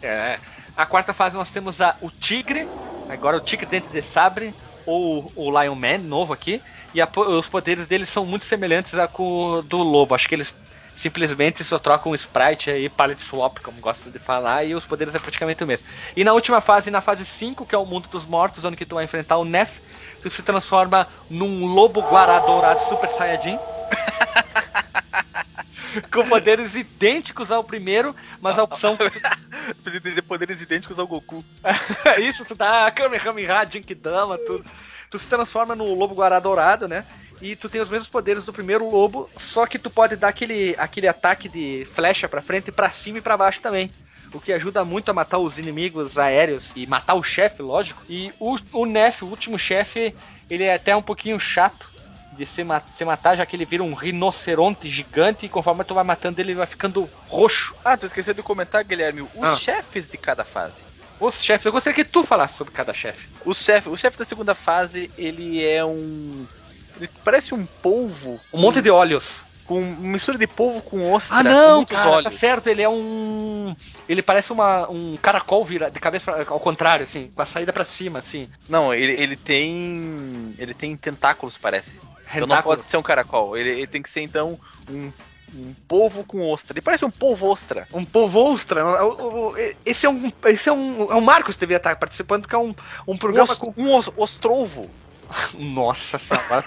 S1: É. A quarta fase nós temos a, o Tigre, agora o Tigre dentro de Sabre, ou o Lion Man, novo aqui. E a os poderes deles são muito semelhantes a o do Lobo. Acho que eles simplesmente só trocam um sprite aí, palette swap, como gosta de falar, e os poderes é praticamente o mesmo. E na última fase, na fase 5, que é o mundo dos mortos, onde que tu vai enfrentar o Nef, tu se transforma num lobo guará dourado super saiyajin. *laughs* *laughs* com poderes idênticos ao primeiro, mas a opção *laughs*
S3: ter poderes idênticos ao Goku. *laughs*
S1: Isso, tu dá Kamehameha, Jinkidama, tudo. Tu se transforma no lobo guará dourado, né? E tu tem os mesmos poderes do primeiro lobo, só que tu pode dar aquele, aquele ataque de flecha pra frente, pra cima e pra baixo também. O que ajuda muito a matar os inimigos aéreos e matar o chefe, lógico. E o, o Nef, o último chefe, ele é até um pouquinho chato de se, ma se matar, já que ele vira um rinoceronte gigante e conforme tu vai matando ele, ele vai ficando roxo.
S3: Ah, tu esqueceu de comentar, Guilherme, os
S1: Ah.
S3: chefes de cada fase.
S1: Os chefes, eu gostaria que tu falasse sobre cada chefe.
S3: O chefe, o chefe da segunda fase, ele é um. Ele parece um polvo.
S1: Um monte de olhos.
S3: Com mistura de polvo com ostra.
S1: Ah, não,
S3: muitos
S1: cara,
S3: olhos.
S1: tá certo, ele é um. Ele parece uma, um caracol vira, de cabeça pra- ao contrário, assim, com a saída pra cima, assim.
S3: Não, ele, ele tem. Ele tem tentáculos, parece. Então não pode ser um caracol. Ele, ele tem que ser, então, um, um polvo com ostra. Ele parece um polvo ostra.
S1: Um povo ostra. Esse é um. Esse é um. É o Marcos que devia estar participando, porque é um, um
S3: Um,
S1: programa
S3: os,
S1: com.
S3: um os, ostrovo. *laughs*
S1: Nossa senhora.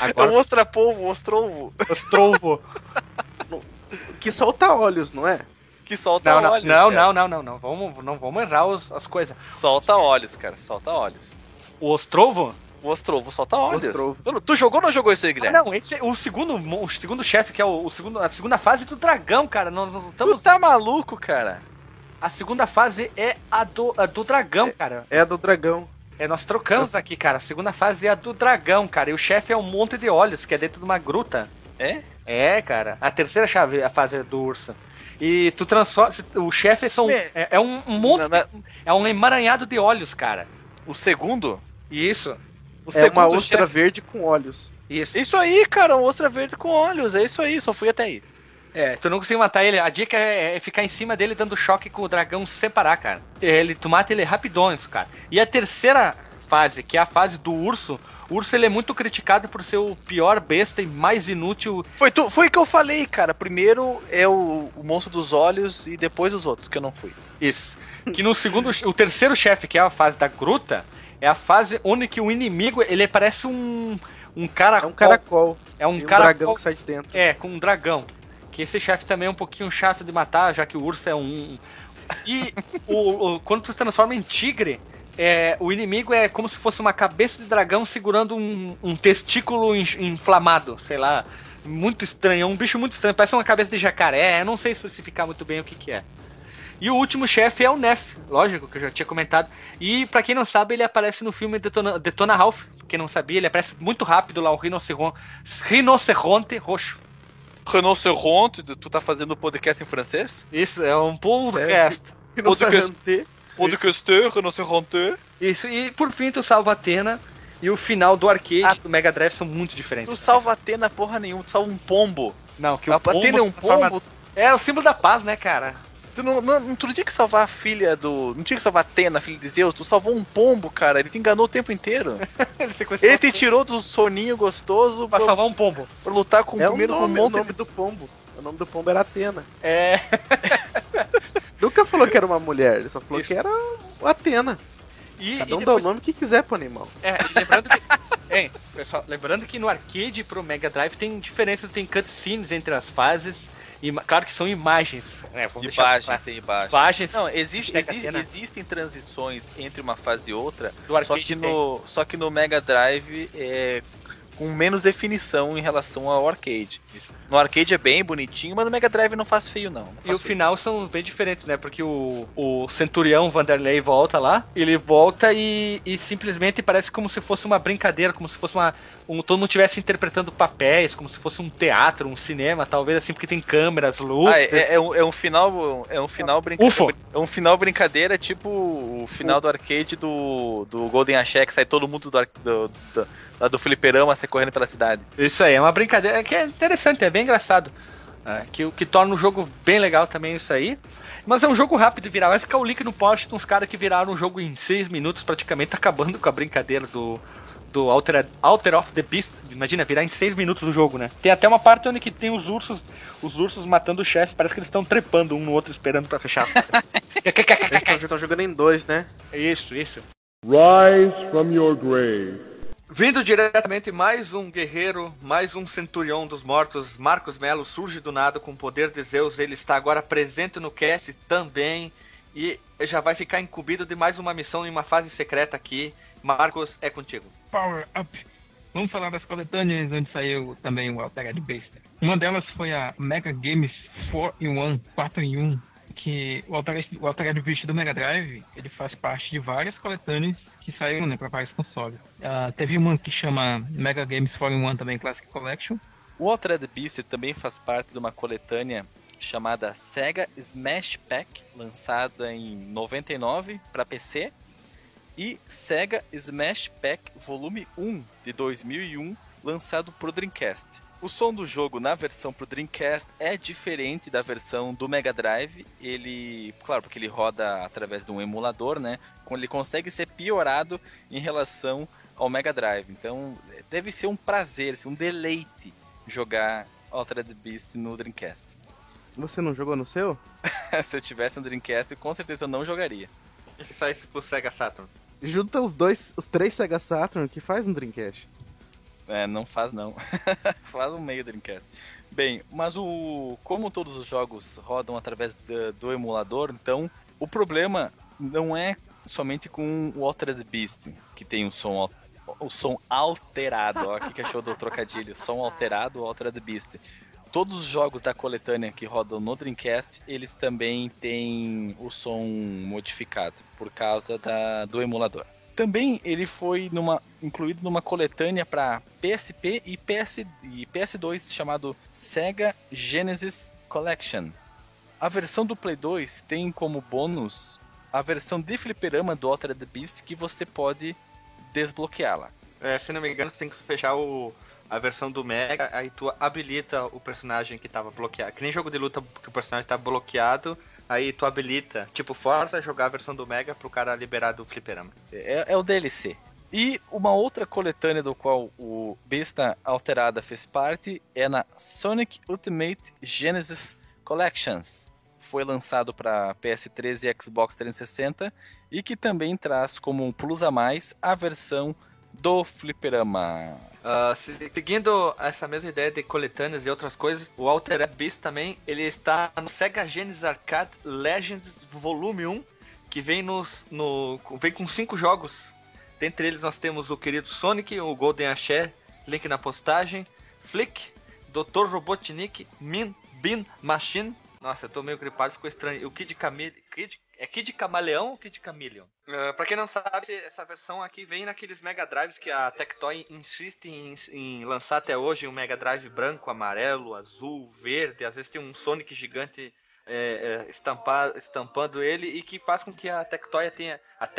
S1: A-
S3: É um
S1: Agora,
S3: ostra polvo, ostrovo.
S1: ostrovo.
S2: Que solta olhos, não é?
S3: Que solta
S1: Não, não,
S3: olhos.
S1: não,
S3: cara.
S1: não, não, não, não. Vamos, não vamos errar os- as coisas.
S3: Solta olhos, cara. Solta olhos.
S1: O ostrovo?
S3: O ostrovo solta olhos.
S2: Ostrovo.
S3: Tu, tu jogou ou não jogou isso aí,
S1: Ah,
S3: Guilherme?
S1: não, esse é o segundo, o segundo chefe, que é o, o segundo, a segunda fase do dragão, cara. Nós, nós
S3: Tu
S1: estamos,
S3: tá maluco, cara?
S1: a segunda fase é a do, a do dragão, cara.
S2: É a do dragão.
S1: É, nós trocamos aqui, cara. A segunda fase é a do dragão, cara. E o chefe é um monte de olhos, que é dentro de uma gruta.
S3: É?
S1: É, cara. A terceira chave é a fase do urso. E tu transforma. O chefe são,
S3: Me-
S1: é, é um, monte.
S3: Na- na-
S1: É um emaranhado de olhos, cara.
S3: O segundo?
S1: Isso.
S3: O
S2: É uma
S3: segundo
S2: ostra
S3: chefe-
S2: verde com olhos.
S1: Isso.
S3: Isso aí, cara, um ostra verde com olhos. É isso aí, só fui até aí.
S1: É, tu não conseguiu matar ele. A dica é, é ficar em cima dele dando choque com o dragão sem parar, cara. Ele, tu mata ele rapidão, isso, cara. E a terceira fase, que é a fase do urso. O urso ele é muito criticado por ser o pior besta e mais inútil
S3: Foi tu, foi que eu falei, cara. Primeiro é o, o monstro dos olhos e depois os outros, que eu não fui.
S1: Isso. Que no segundo, o terceiro chefe, que é a fase da gruta, é a fase onde que o inimigo, ele parece um um cara
S2: É um caracol.
S1: é um
S2: e um
S1: cara
S2: dragão que sai de dentro.
S1: é com um dragão. Que esse chefe também é um pouquinho chato de matar, já que o urso é um e o, o- quando tu se transforma em tigre, é, o inimigo é como se fosse uma cabeça de dragão segurando um, um testículo in- inflamado, sei lá. Muito estranho, é um bicho muito estranho, parece uma cabeça de jacaré, eu não sei especificar muito bem o que, que é. E o último chefe é o Nef, lógico, que eu já tinha comentado. E pra quem não sabe, ele aparece no filme Detona, Detona Ralph. Quem não sabia, ele aparece muito rápido lá, o rinoceronte, rinoceronte roxo.
S3: Rinoceronte, tu tá fazendo podcast em francês?
S1: Isso, é um podcast.
S2: Rinoceronte.
S3: Podcast, rinoceronte.
S1: Isso, e por fim tu salva a Atena e o final do arcade
S3: Ah.
S1: do Mega Drive são muito diferentes.
S3: Tu salva Atena porra nenhuma, tu salva um pombo.
S1: Não, que
S3: A
S1: o pombo
S3: Atena é um pombo.
S1: É o símbolo da paz, né, cara?
S3: Tu não, não, não, tu não tinha que salvar a filha do. Não tinha que salvar Atena, a filha de Zeus. Tu salvou um pombo, cara. Ele te enganou o tempo inteiro. *laughs*
S1: Ele
S3: Ele te tirou do soninho gostoso
S1: pra
S3: pra,
S1: salvar um pombo.
S3: pra lutar com
S2: É
S3: o
S2: o
S3: primeiro com um
S2: nome, o
S3: monte
S2: nome do pombo. O nome do pombo era Atena.
S1: É. *laughs*
S2: Nunca falou que era uma mulher, ele só falou
S1: Isso.
S2: que era o Atena.
S1: E,
S2: Cada
S1: e
S2: um dá
S1: depois-
S2: o nome que quiser pro animal.
S1: É, e lembrando que. *laughs* Hein, pessoal, lembrando que no arcade pro Mega Drive tem diferenças, tem cutscenes entre as fases. E ma- claro que são imagens. Né, vamos deixar
S3: Imagens,
S1: claro.
S3: tem imagens.
S1: Imagens
S3: Não, existe, existe- existem transições entre uma fase e outra,
S1: do
S3: só que,
S1: tem.
S3: no, só que no Mega Drive é com menos definição em relação ao arcade. No arcade é bem bonitinho, mas no Mega Drive não faz feio não. não
S1: E
S3: faz
S1: o
S3: feio.
S1: final são bem diferentes, né? Porque o, o Centurião Vanderlei volta lá, ele volta e, e simplesmente parece como se fosse uma brincadeira, como se fosse uma. Um, todo mundo estivesse interpretando papéis, como se fosse um teatro, um cinema, talvez assim, porque tem câmeras, luzes.
S3: Ah, é, é- é um, é um final, é um final brincadeira. É um final brincadeira, tipo o final do arcade do, do Golden Axe, que sai todo mundo do, do, do, lá do fliperama, sai correndo pela cidade.
S1: Isso aí, é uma brincadeira que é interessante, é bem engraçado. É, que, o que torna o jogo bem legal também isso aí. Mas é um jogo rápido de virar. Vai ficar o link no post de uns caras que viraram o jogo em 6 minutos, praticamente *laughs* acabando com a brincadeira do, do Alter, Alter of the Beast. Imagina, virar em 6 minutos o jogo, né? Tem até uma parte onde que tem os ursos, os ursos matando o chefe. Parece que eles estão trepando um no outro esperando pra fechar.
S2: Eles estão jogando em dois, né?
S1: isso, isso.
S6: Rise from your grave.
S1: Vindo diretamente mais um guerreiro, mais um centurião dos mortos, Marcos Melo surge do nada com o poder de Zeus. Ele está agora presente no cast também e já vai ficar incumbido de mais uma missão em uma fase secreta aqui. Marcos, é contigo.
S7: Power Up. Vamos falar das coletâneas onde saiu também o Altered Beast. Uma delas foi a Mega Games 4 in 1, 4 em 1, que o Altered, o Altered Beast do Mega Drive, ele faz parte de várias coletâneas que saíram né, para vários consoles. Ah, teve uma que chama Mega Games 4 in 1 também Classic Collection.
S3: O Altered Beast também faz parte de uma coletânea chamada Sega Smash Pack, lançada em 99 para PC, e Sega Smash Pack Volume 1 de 2001, lançado para Dreamcast. O som do jogo na versão pro Dreamcast é diferente da versão do Mega Drive. Ele, claro, porque ele roda através de um emulador, né? Ele consegue ser piorado em relação ao Mega Drive. Então, deve ser um prazer, assim, um deleite jogar Altered Beast no Dreamcast.
S2: Você não jogou no seu? *laughs*
S3: Se eu tivesse um Dreamcast, com certeza eu não jogaria.
S1: Se saísse pro Sega Saturn?
S2: Junta os dois, os três Sega Saturn que faz um Dreamcast.
S3: É, não faz não. *laughs* faz um meio Dreamcast. Bem, mas o como todos os jogos rodam através da- do emulador, então o problema não é somente com o Altered Beast, que tem um som o som alterado, ó, que achou do trocadilho? Som alterado, o Altered Beast. Todos os jogos da coletânea que rodam no Dreamcast, eles também têm o som modificado por causa da, do emulador. Também ele foi numa, incluído numa coletânea para PSP e, PS, e PS2 chamado Sega Genesis Collection. A versão do Play 2 tem como bônus a versão de fliperama do Altered Beast que você pode desbloqueá-la.
S1: É, se não me engano, você tem que fechar o, a versão do Mega, aí tu habilita o personagem que tava bloqueado. Que nem jogo de luta que o personagem tá bloqueado, aí tu habilita, tipo, força jogar a versão do Mega pro cara liberar do fliperama.
S3: É, é o DLC. E uma outra coletânea do qual o Besta Alterada fez parte é na Sonic Ultimate Genesis Collections. Foi lançado para PS3 e Xbox 360 e que também traz como um plus a mais a versão do fliperama.
S1: Se- seguindo essa mesma ideia de coletâneas e outras coisas, o Altered Beast também, ele está no Sega Genesis Arcade Legends Volume 1, que vem, nos, no, vem com cinco jogos. Dentre eles nós temos o querido Sonic, o Golden Axé, link na postagem, Flick, Dr. Robotnik, Min, Bin Machine. Nossa, eu tô meio gripado, ficou estranho. O Kid Camille. Kid, é Kid Camaleão ou Kid Chameleon? Uh, pra quem não sabe, essa versão aqui vem naqueles Mega Drives que a Tectoy insiste em, em lançar até hoje um Mega Drive branco, amarelo, azul, verde. Às vezes tem um Sonic gigante é, é, estampando ele e que faz com que a Tectoy tenha. A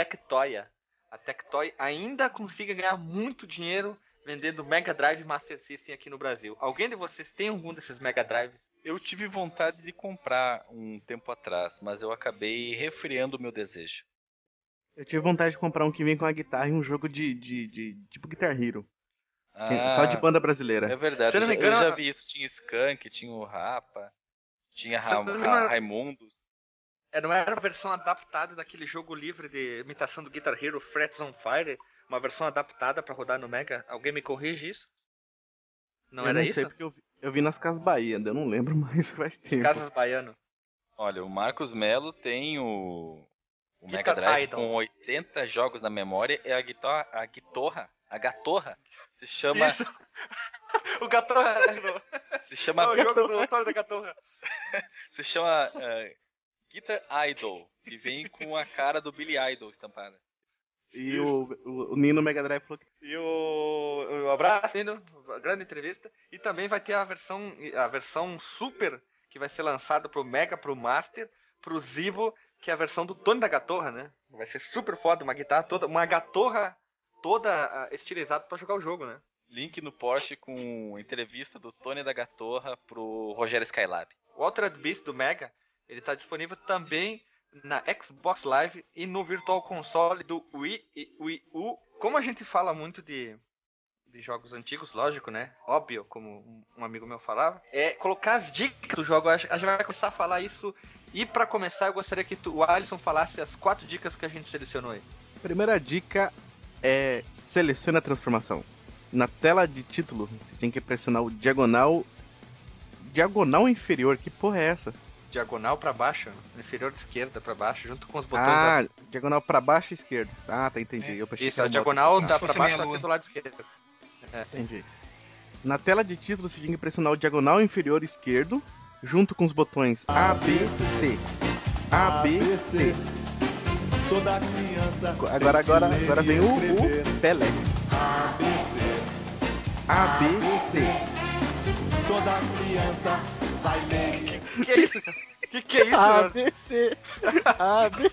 S1: a Tectoy ainda consiga ganhar muito dinheiro vendendo Mega Drive Master System aqui no Brasil. Alguém de vocês tem algum desses Mega Drives?
S3: Eu tive vontade de comprar um tempo atrás, mas eu acabei refriando o meu desejo.
S2: Eu tive vontade de comprar um que vem com a guitarra e um jogo de, de, de tipo Guitar Hero.
S3: Ah,
S2: Só de banda brasileira.
S3: É verdade,
S1: Se eu não me
S3: já- eu
S1: engano-
S3: já vi isso. Tinha Skank, tinha o Rapa, tinha Ra Ra
S1: engano-
S3: Raimundos.
S1: É, não era a versão adaptada daquele jogo livre de imitação do Guitar Hero Frets on Fire? Uma versão adaptada pra rodar no Mega? Alguém me corrige isso? Não
S2: eu
S1: era
S2: não
S1: isso?
S2: sei porque eu vi, eu vi nas Casas Bahia, eu não lembro *laughs* mais faz tempo.
S1: Casas Baiano.
S3: Olha, o Marcos Melo tem o, o
S1: Guitar
S3: Mega Drive
S1: Idol.
S3: com 80 jogos na memória. É a guitarra, a guitarra, a gatorra. Se chama,
S1: Isso! *laughs* o Gatorra.
S3: se chama,
S1: o jogo do autor da Gatorra. *laughs*
S3: se chama eh, Guitar Idol, que vem com a cara do Billy Idol estampada.
S2: E o, o, o Nino Mega Drive falou que
S1: E o, o abraço, Nino, grande entrevista. E também vai ter a versão, a versão Super, que vai ser lançada pro Mega, pro Master, pro Zibo, que é a versão do Tony da Gatorra, né? Vai ser super foda, uma guitarra toda, uma gatorra toda ah, estilizada pra jogar o jogo, né?
S3: Link no Porsche com entrevista do Tony da Gatorra pro Rogério Skylab.
S1: O Altered Beast do Mega, ele tá disponível também na Xbox Live e no Virtual Console do Wii e Wii U. Como a gente fala muito de, de jogos antigos, lógico, né? Óbvio, como um- amigo meu falava, é colocar as dicas do jogo. A gente vai começar a falar isso. E pra começar, eu gostaria que tu, o Alisson falasse as quatro dicas que a gente selecionou aí.
S2: Primeira dica é selecione a transformação. Na tela de título, você tem que pressionar o diagonal. Diagonal inferior, que porra é essa?
S1: Diagonal pra baixo, inferior de esquerda pra baixo, junto com os botões.
S2: Ah,
S1: da-
S2: diagonal pra baixo e esquerda. Ah, tá, entendi. Eu pensei
S1: Isso, a diagonal da,
S7: fosse
S1: baixo tá
S7: lua.
S1: do lado esquerdo.
S2: Entendi. Na tela de título, você tem que pressionar o diagonal inferior esquerdo, junto com os botões A, B, C. A, B, C.
S6: Toda criança
S2: Agora, agora, agora vem o, o Pelé. A, B, C.
S6: Toda criança vai ler.
S1: Que é isso, cara? Que que é isso,
S2: A,
S1: mano?
S2: B, C. A, B.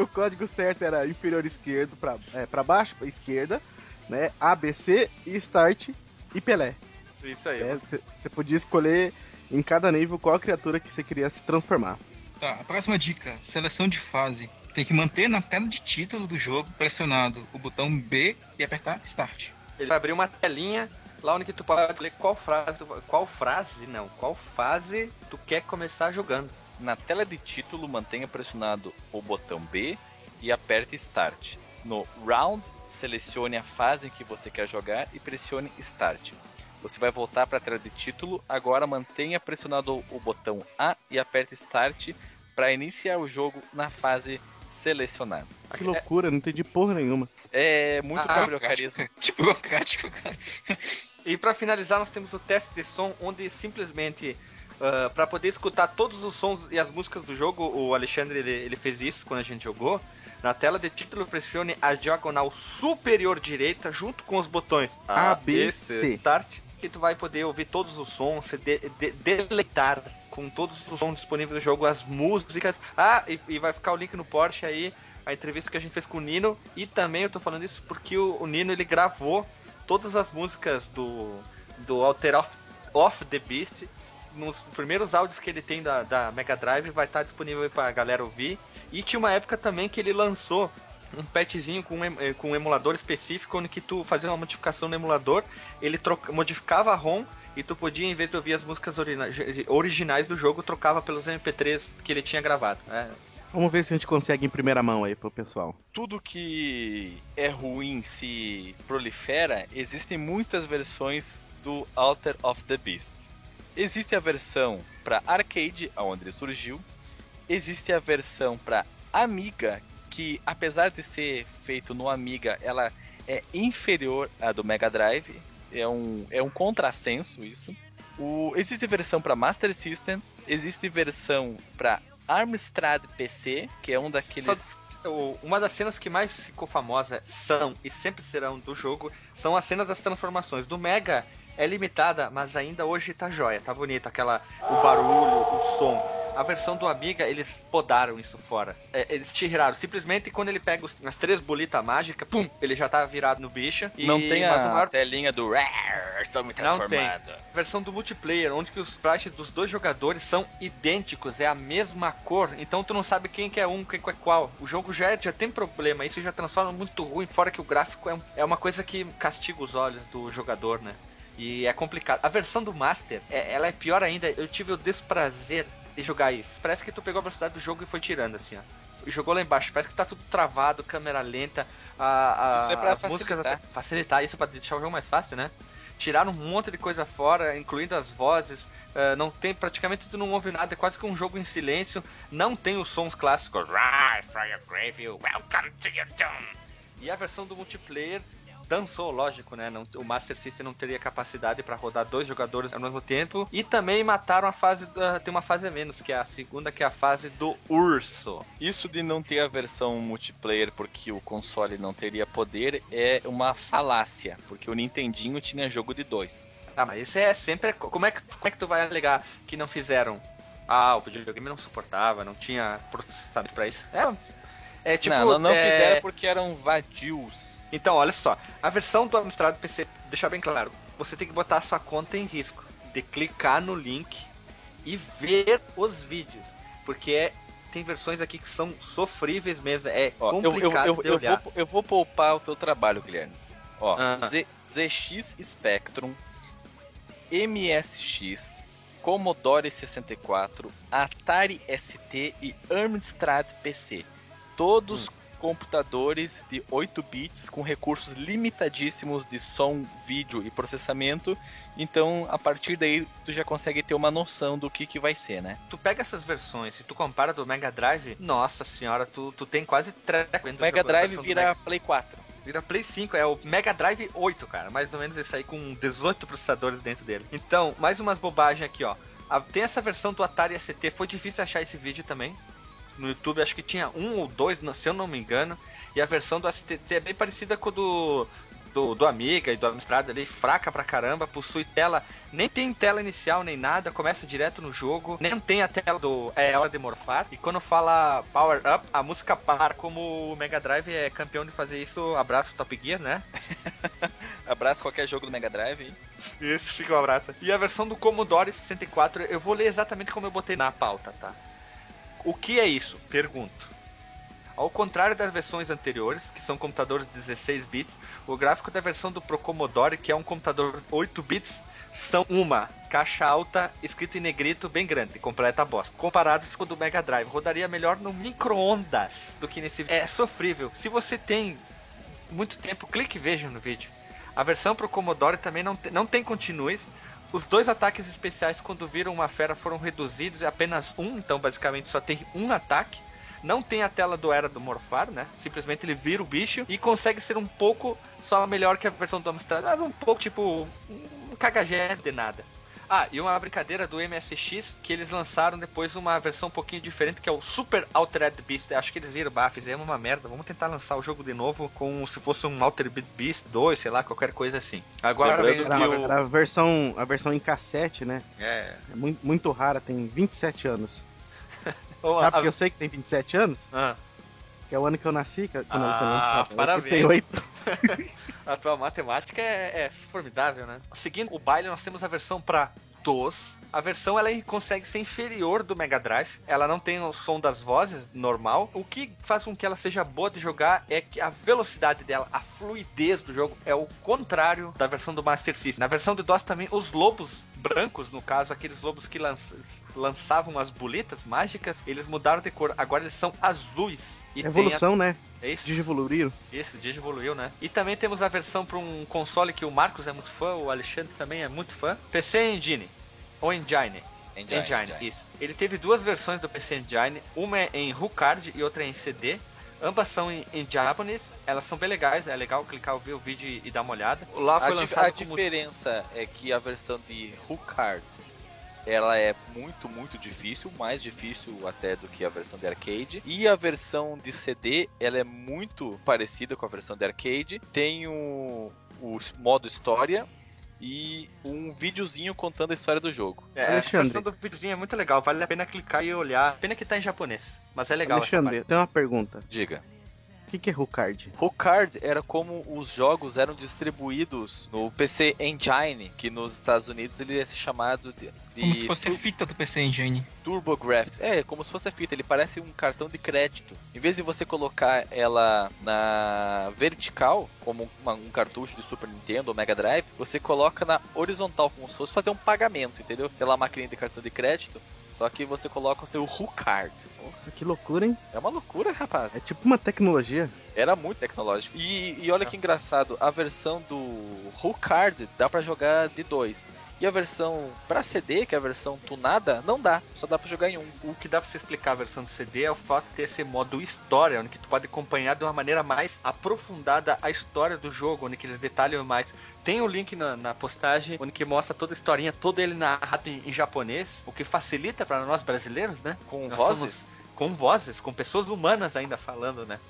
S2: o código certo era inferior esquerdo pra, é, pra baixo, pra esquerda, né? A, B, C, e Start e Pelé.
S1: Isso aí.
S2: Você podia escolher em cada nível qual criatura que você queria se transformar.
S7: Tá, a próxima dica: seleção de fase. Tem que manter na tela de título do jogo pressionado o botão B e apertar Start.
S1: Ele vai abrir uma telinha lá onde que tu pode ler qual frase, qual frase, não, qual fase tu quer começar jogando.
S3: Na tela de título, mantenha pressionado o botão B e aperte Start. No Round, selecione a fase em que você quer jogar e pressione Start. Você vai voltar para a tela de título, agora mantenha pressionado o botão A e aperte Start para iniciar o jogo na fase selecionada.
S2: Que loucura, não entendi porra nenhuma.
S3: É muito
S1: Ah.
S7: Que burocrático, cara.
S1: E pra finalizar, nós temos o teste de som, onde simplesmente para pra poder escutar todos os sons e as músicas do jogo, o Alexandre ele, ele fez isso quando a gente jogou. Na tela de título, pressione a diagonal superior direita junto com os botões
S2: A, B, C.
S1: Start, que tu vai poder ouvir todos os sons, se de- de- deleitar com todos os sons disponíveis do jogo, as músicas. Ah, e, e vai ficar o link no Porsche aí, a entrevista que a gente fez com o Nino. E também eu tô falando isso porque o, o Nino ele gravou todas as músicas do, do Alter of, of the Beast. Nos primeiros áudios que ele tem da, da Mega Drive vai estar disponível aí pra galera ouvir. E tinha uma época também que ele lançou um patchzinho com eh, com um emulador específico, onde que tu fazia uma modificação no emulador, ele troca, modificava a ROM e tu podia, em vez de ouvir as músicas originais do jogo, trocava pelos MP3 que ele tinha gravado. né?
S2: Vamos ver se a gente consegue em primeira mão aí pro pessoal.
S3: tudo que é ruim se prolifera, existem muitas versões do Alter of the Beast. Existe a versão para arcade, aonde ele surgiu. Existe a versão para Amiga, que apesar de ser feito no Amiga, ela é inferior à do Mega Drive. É um, é um contrassenso isso. O, existe versão para Master System, existe versão para Amstrad PC, que é um daqueles
S1: Só- uma das cenas que mais ficou famosa são e sempre serão do jogo são as cenas das transformações. Do Mega é limitada, mas ainda hoje tá jóia, tá bonita. Aquela, o barulho, o som. A versão do Amiga, eles podaram isso fora. É, eles tiraram. Simplesmente quando ele pega os, as três bolitas mágicas, pum, ele já tá virado no bicho. E,
S3: Não tem a
S1: maior
S3: telinha do "Rar, estou me
S1: Não tem.
S3: transformando.
S1: versão do multiplayer, onde que os sprites dos dois jogadores são idênticos, é a mesma cor, então tu não sabe quem que é um, quem que é qual. O jogo já, é- já tem problema, isso já transforma muito ruim, fora que o gráfico é, um- é uma coisa que castiga os olhos do jogador, né? E é complicado. A versão do Master, é- ela é pior ainda, eu tive o desprazer de jogar isso. Parece que tu pegou a velocidade do jogo e foi tirando, assim, ó. E jogou lá embaixo, parece que tá tudo travado, câmera lenta, a, a,
S3: Isso é pra
S1: as músicas
S3: facilitar.
S1: até- facilitar isso pra deixar o jogo mais fácil, né? Tiraram um monte de coisa fora, incluindo as vozes. eh, não tem praticamente tu não ouve nada, é quase que um jogo em silêncio. Não tem os sons clássicos. Rise from your grave, welcome to your tomb. E a versão do multiplayer dançou, lógico, né? Não- o Master System não teria capacidade para rodar dois jogadores ao mesmo tempo. E também mataram a fase da, tem uma fase a menos, que é a segunda, que é a fase do urso.
S3: Isso de não ter a versão multiplayer porque o console não teria poder é uma falácia, porque o Nintendinho tinha jogo de dois.
S1: Ah, mas isso é sempre. Como é que, como é que tu vai alegar que não fizeram? Ah, o videogame não suportava, não tinha processamento pra isso. É, é tipo.
S3: não, não, não
S1: é,
S3: fizeram porque eram vadios.
S1: Então, olha só. A versão do Amstrad PC, deixar bem claro, você tem que botar a sua conta em risco. De clicar no link e ver os vídeos. Porque é- tem versões aqui que são sofríveis mesmo. É
S3: Ó, eu,
S1: complicado
S3: eu, eu,
S1: de
S3: eu,
S1: olhar.
S3: vou, eu vou poupar o teu trabalho, Guilherme. Ó,
S1: Ah.
S3: Z- ZX Spectrum, MSX, Commodore 64, Atari ST e Amstrad PC. Todos
S1: Hum.
S3: Computadores de 8 bits com recursos limitadíssimos de som, vídeo e processamento. Então, a partir daí, tu já consegue ter uma noção do que, que vai ser, né?
S1: Tu pega essas versões e tu compara do Mega Drive, nossa senhora, tu, tu tem quase
S3: O Mega Drive vira
S1: Mega-
S3: Play 4.
S1: Vira Play 5, é o Mega Drive 8, cara. Mais ou menos esse aí com 18 processadores dentro dele. Então, mais umas bobagens aqui, ó. Tem essa versão do Atari ST, foi difícil achar esse vídeo também. No YouTube, acho que tinha um ou dois, se eu não me engano. E a versão do STT é bem parecida com o do, do, do Amiga e do Amstrad ali, fraca pra caramba, possui tela, nem tem tela inicial nem nada, começa direto no jogo, nem tem a tela do É Hora de Morfar, e quando fala Power Up, a música para, como o Mega Drive é campeão de fazer isso, abraço Top Gear, né? *laughs*
S3: Abraço qualquer jogo do Mega Drive. hein?
S1: Isso, fica um abraço. E a versão do Commodore 64, eu vou ler exatamente como eu botei na pauta, tá? O que é isso? Pergunto. Ao contrário das versões anteriores, que são computadores 16 bits, o gráfico da versão do Pro Commodore, que é um computador 8 bits, são uma caixa alta escrito em negrito bem grande, completa bosta. Comparados com o do Mega Drive, rodaria melhor no micro-ondas do que nesse. É sofrível. Se você tem muito tempo, clique e veja no vídeo. A versão pro Commodore também não, te- não tem continues. Os dois ataques especiais, quando viram uma fera, foram reduzidos. É apenas um, então basicamente só tem um ataque. Não tem a tela do Era do Morfar, né? Simplesmente ele vira o bicho e consegue ser um pouco só melhor que a versão do Amstrad, mas um pouco tipo um cagajé de nada. Ah, e uma brincadeira do MSX que eles lançaram depois uma versão um pouquinho diferente que é o Super Altered Beast. Acho que eles viram, bah, fizemos uma merda. Vamos tentar lançar o jogo de novo com se fosse um Altered Beast 2, sei lá, qualquer coisa assim. Agora vem-
S3: o-
S2: a versão, a versão em cassete, né?
S1: é.
S2: É muito, muito rara, tem 27 anos. *laughs* Sabe
S1: a-
S2: porque eu sei que tem 27 anos?
S1: ah,
S2: Que é o ano que eu nasci, que, quando
S1: Ah,
S2: eu nasci.
S1: parabéns.
S2: Tem 8. *laughs*
S1: a tua matemática é, é formidável, né? Seguindo o baile, nós temos a versão para DOS. A versão ela consegue ser inferior do Mega Drive. Ela não tem o som das vozes normal. O que faz com que ela seja boa de jogar é que a velocidade dela, a fluidez do jogo é o contrário da versão do Master System. Na versão do DOS também os lobos brancos, no caso aqueles lobos que lança- lançavam as bolitas mágicas, eles mudaram de cor. Agora eles são azuis. E tem a-
S2: Evolução, né?
S1: É isso?
S2: Digivoluíram.
S1: Esse Digivoluiu, né? E também temos a versão para um console que o Marcos é muito fã, o Alexandre também é muito fã. PC Engine. Ou Engine.
S3: Engine,
S1: Engine,
S3: Engine.
S1: isso. Ele teve duas versões do PC Engine, uma é em HuCard e outra é em CD. Ambas são em, em japonês, elas são bem legais, é legal clicar, ver o vídeo e, e dar uma olhada. Lá
S3: A,
S1: foi
S3: dif-
S1: lançado
S3: a
S1: como...
S3: diferença é que a versão de Hookard ela é muito, muito difícil, mais difícil até do que a versão de arcade. E a versão de CD, ela é muito parecida com a versão de arcade. Tem o, o modo história e um videozinho contando a história do jogo.
S1: É, a
S2: Alexandre.
S1: versão do videozinho é muito legal, vale a pena clicar e olhar. Pena que tá em japonês, mas é legal.
S2: Alexandre, tem uma pergunta.
S3: Diga.
S2: O que, que é Rucard?
S3: Rucard era como os jogos eram distribuídos no PC Engine, que nos Estados Unidos ele é chamado de, de
S7: Como se fosse a fita do PC Engine.
S3: TurboGrafx. É, como se fosse a fita, ele parece um cartão de crédito. Em vez de você colocar ela na vertical, como uma- um cartucho de Super Nintendo ou Mega Drive, você coloca na horizontal, como se fosse fazer um pagamento, entendeu? Pela máquina de cartão de crédito. Só que você coloca o seu Rucard.
S2: Nossa, que loucura, hein?
S3: É uma loucura, rapaz.
S2: É tipo uma tecnologia.
S3: Era muito tecnológico. E, e olha que engraçado, a versão do Rucard dá pra jogar de dois. E a versão pra CD, que é a versão tunada, não dá. Só dá pra jogar em um.
S1: O que dá pra você explicar a versão do CD é o fato de ter esse modo história, onde que tu pode acompanhar de uma maneira mais aprofundada a história do jogo, onde que eles detalham mais. Tem o link na, na postagem, onde que mostra toda a historinha, todo ele narrado em, em japonês, o que facilita para nós brasileiros, né?
S3: Com
S1: Nós
S3: vozes?
S1: somos- com vozes, com pessoas humanas ainda falando, né?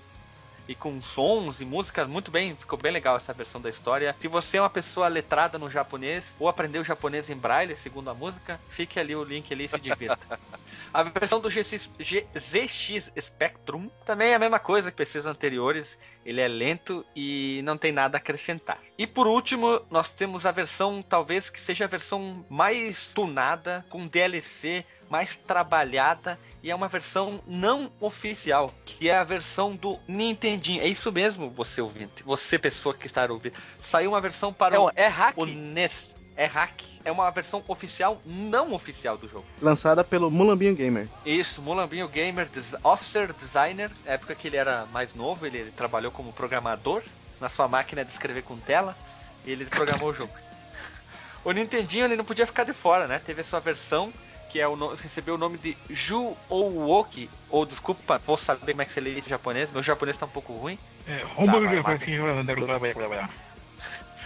S1: E com sons e músicas muito bem, ficou bem legal essa versão da história. Se você é uma pessoa letrada no japonês ou aprendeu japonês em braille, segundo a música, fique ali o link ali e se divirta. *laughs* a versão do GX, G- ZX Spectrum também é a mesma coisa que PCs anteriores. Ele é lento e não tem nada a acrescentar. E por último, nós temos a versão, talvez que seja a versão mais tunada, com DLC mais trabalhada e é uma versão não oficial, que é a versão do Nintendinho. É isso mesmo, você ouvinte, você pessoa que está ouvindo. Saiu uma versão para
S3: É,
S1: o,
S3: é hack.
S1: o NES. É hack. É uma versão oficial, não oficial do jogo.
S2: Lançada pelo Mulambinho Gamer.
S1: Isso, Mulambinho Gamer, des- Officer Designer, na época que ele era mais novo, ele, ele trabalhou como programador na sua máquina de escrever com tela, e ele programou o jogo. *laughs* O Nintendinho ele não podia ficar de fora, né? Teve a sua versão, que é o no- recebeu o nome de Ju Ouoki, ou desculpa, vou saber como é que se lê isso em japonês, meu japonês tá um pouco ruim.
S7: É,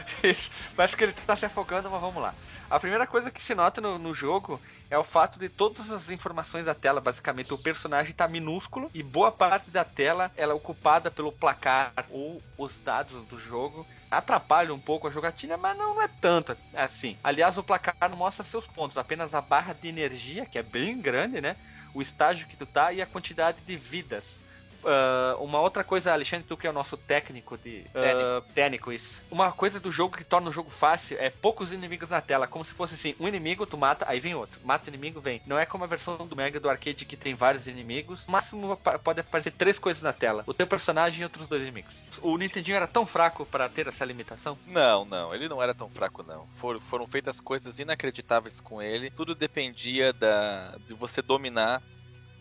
S7: *laughs*
S1: Isso. Parece que ele tá se afogando, mas vamos lá. A primeira coisa que se nota no, no jogo é o fato de todas as informações da tela, basicamente o personagem tá minúsculo e boa parte da tela ela é ocupada pelo placar ou os dados do jogo. Atrapalha um pouco a jogatina, mas não é tanto assim. Aliás, o placar não mostra seus pontos, apenas a barra de energia, que é bem grande, né? O estágio que tu tá e a quantidade de vidas. Ah, uma outra coisa, Alexandre, tu que é o nosso técnico de. ah, técnico, isso. Uma coisa do jogo que torna o jogo fácil é poucos inimigos na tela. Como se fosse assim: um inimigo, tu mata, aí vem outro. Mata o inimigo, vem. Não é como a versão do Mega do arcade que tem vários inimigos. No máximo pode aparecer três coisas na tela: o teu personagem e outros dois inimigos. O Nintendinho era tão fraco para ter essa limitação?
S3: Não, não, ele não era tão fraco não. For- foram feitas coisas inacreditáveis com ele. Tudo dependia da de você dominar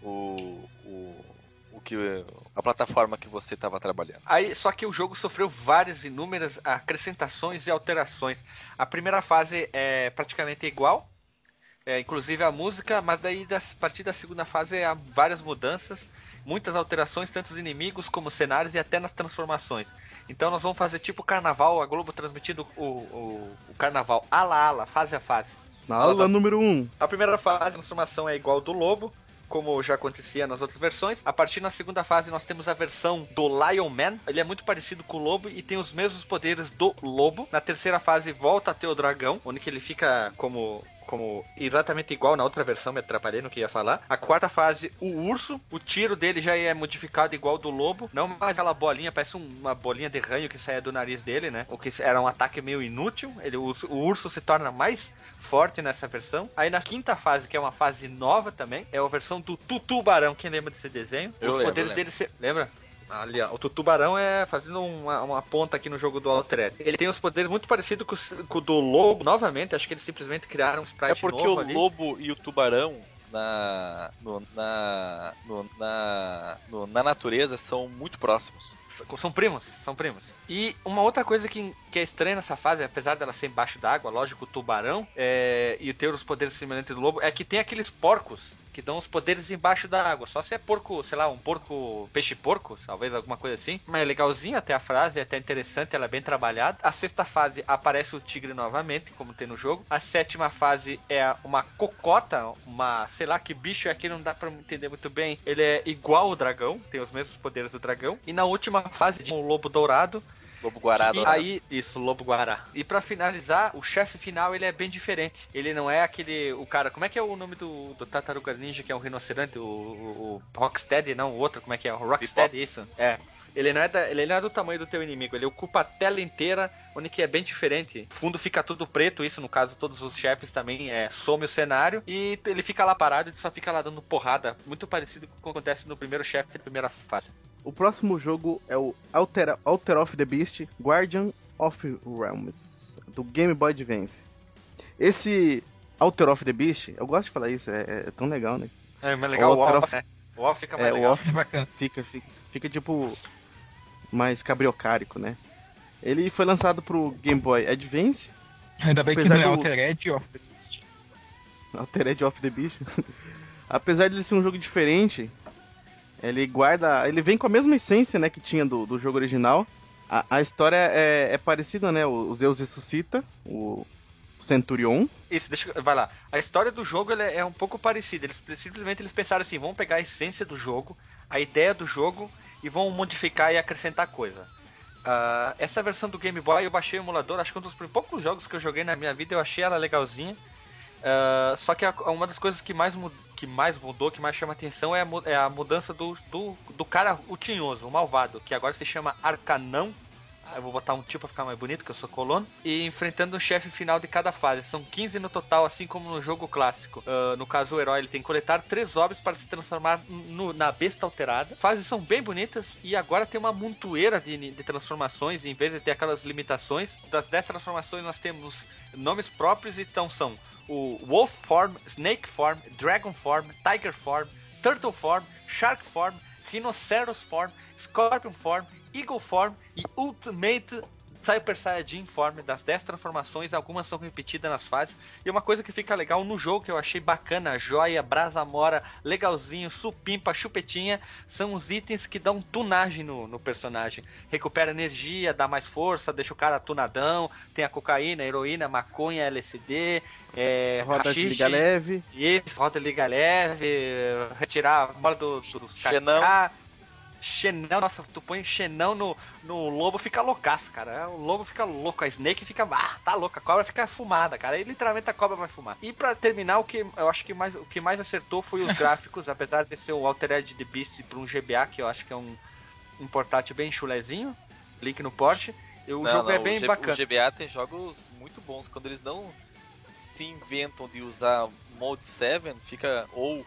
S3: o, o que a plataforma que você estava trabalhando.
S1: Aí, só que o jogo sofreu várias inúmeras acrescentações e alterações. A primeira fase é praticamente igual, é, inclusive a música, mas daí a partir da segunda fase há várias mudanças, muitas alterações, tanto os inimigos como os cenários e até nas transformações. Então nós vamos fazer tipo carnaval, a Globo transmitindo o, o, o carnaval ala ala, fase a fase.
S2: Na aula número 1. Um.
S1: A primeira fase, a transformação é igual do lobo, como já acontecia nas outras versões. A partir da segunda fase, nós temos a versão do Lion Man. Ele é muito parecido com o lobo e tem os mesmos poderes do lobo. Na terceira fase, volta a ter o dragão, onde ele fica como. Como exatamente igual na outra versão, me atrapalhei no que ia falar. A quarta fase, o urso. O tiro dele já é modificado igual do lobo. Não mais aquela bolinha, parece um- uma bolinha de ranho que saia do nariz dele, né? O que era um ataque meio inútil. Ele, o, urso- o urso se torna mais forte nessa versão. Aí na quinta fase, que é uma fase nova também, é a versão do Tutubarão. Quem lembra desse desenho?
S3: Eu
S1: Os
S3: lembro,
S1: poderes
S3: eu
S1: dele se... Lembra? Ali, ó, o Tutubarão é fazendo uma, uma ponta aqui no jogo do Altered. Ele tem os poderes muito parecidos com, com o do Lobo, novamente. Acho que eles simplesmente criaram um sprite
S3: É porque o
S1: ali.
S3: lobo e o tubarão na no- na no- na no- na natureza são muito próximos.
S1: São primos, são primos. E uma outra coisa que, que é estranha nessa fase, apesar dela ser embaixo d'água, lógico, o tubarão é, e ter os poderes semelhantes do lobo, é que tem aqueles porcos que dão os poderes embaixo da água. Só se é porco, sei lá, um porco, peixe-porco, talvez alguma coisa assim. Mas é legalzinho até a frase, é até interessante, ela é bem trabalhada. A sexta fase aparece o tigre novamente, como tem no jogo. A sétima fase é uma cocota, uma, sei lá que bicho é aquele, não dá pra entender muito bem. Ele é igual ao dragão, tem os mesmos poderes do dragão. E na última fase, de um lobo dourado,
S3: Lobo Guará
S1: E aí, isso, Lobo Guará. E pra finalizar, o chefe final ele é bem diferente. Ele não é aquele. O cara. Como é que é o nome do, do Tartaruga Ninja, que é um rinoceronte? O, o, o Rocksteady, não, o outro, como é que é? O Rocksteady, isso. É. Ele não, é da- ele não é do tamanho do teu inimigo, ele ocupa a tela inteira, onde que é bem diferente. O fundo fica tudo preto, isso no caso todos os chefes também é, some o cenário e ele fica lá parado e só fica lá dando porrada, muito parecido com o que acontece no primeiro chefe da primeira fase.
S2: O próximo jogo é o Alter, Alter of the Beast Guardian of Realms, do Game Boy Advance. Esse Alter of the Beast, eu gosto de falar isso, é, é tão legal, né?
S1: É, mas legal
S2: O
S1: o
S2: Alter
S1: off,
S2: of-
S1: né? O off fica mais
S2: É, o
S1: legal.
S2: off
S7: É bacana.
S2: fica, fica, fica tipo mais cabriocárico, né? Ele foi lançado pro Game Boy Advance,
S7: Ainda bem que não é
S2: do-
S7: Altered, ó.
S2: Altered of the Beast. *laughs* Apesar de ele ser um jogo diferente, ele guarda. Ele vem com a mesma essência, né, que tinha do, do jogo original. A, a história é, é parecida, né? O, o Zeus ressuscita, o Centurion.
S1: Isso, deixa vai lá. A história do jogo ela é um pouco parecida. Eles simplesmente eles pensaram assim, vamos pegar a essência do jogo, a ideia do jogo e vão modificar e acrescentar coisa. Ah, essa versão do Game Boy eu baixei o emulador, acho que um dos poucos jogos que eu joguei na minha vida eu achei ela legalzinha. Ah, só que a- uma das coisas que mais, que mais mudou, que mais chama atenção é a, é a mudança do, do, do cara, o tinhoso, o malvado, que agora se chama Arcanão. Eu vou botar um tipo pra ficar mais bonito, que eu sou colono. E enfrentando o chefe final de cada fase. São 15 no total, assim como no jogo clássico. Ah, no caso, o herói ele tem que coletar três orbes para se transformar no- na besta alterada. Fases são bem bonitas e agora tem uma montoeira de, de transformações. Em vez de ter aquelas limitações, das 10 transformações nós temos nomes próprios. Então são o Wolf Form, Snake Form, Dragon Form, Tiger Form, Turtle Form, Shark Form, Rhinoceros Form, Scorpion Form, Eagle Form e Ultimate Super Saiyajin Form. Das 10 transformações, algumas são repetidas nas fases. E uma coisa que fica legal no jogo que eu achei bacana: joia, brasa mora, legalzinho, supimpa, chupetinha. São os itens que dão tunagem no, no personagem. Recupera energia, dá mais força, deixa o cara tunadão. Tem a cocaína, a heroína, maconha, LSD. É,
S2: Roda de
S1: haxixe.
S2: liga leve.
S1: Isso, roda liga leve, retirar a bola do, do
S3: Xenão.
S1: cacá. Xenão, nossa, tu põe Xenão no, no lobo, fica loucaço, cara. O lobo fica louco, a Snake fica, ah, tá louca, a cobra fica fumada, cara. E literalmente a cobra vai fumar. E pra terminar, o que eu acho que mais, o que mais acertou foi os *laughs* gráficos, apesar de ser o Altered the Beast pra um GBA, que eu acho que é um, um portátil bem chulezinho, link no porte. E o
S3: Não,
S1: jogo é
S3: não,
S1: bem
S3: o G-
S1: bacana.
S3: O GBA tem jogos muito bons. Quando eles não se inventam de usar Mode 7, fica ou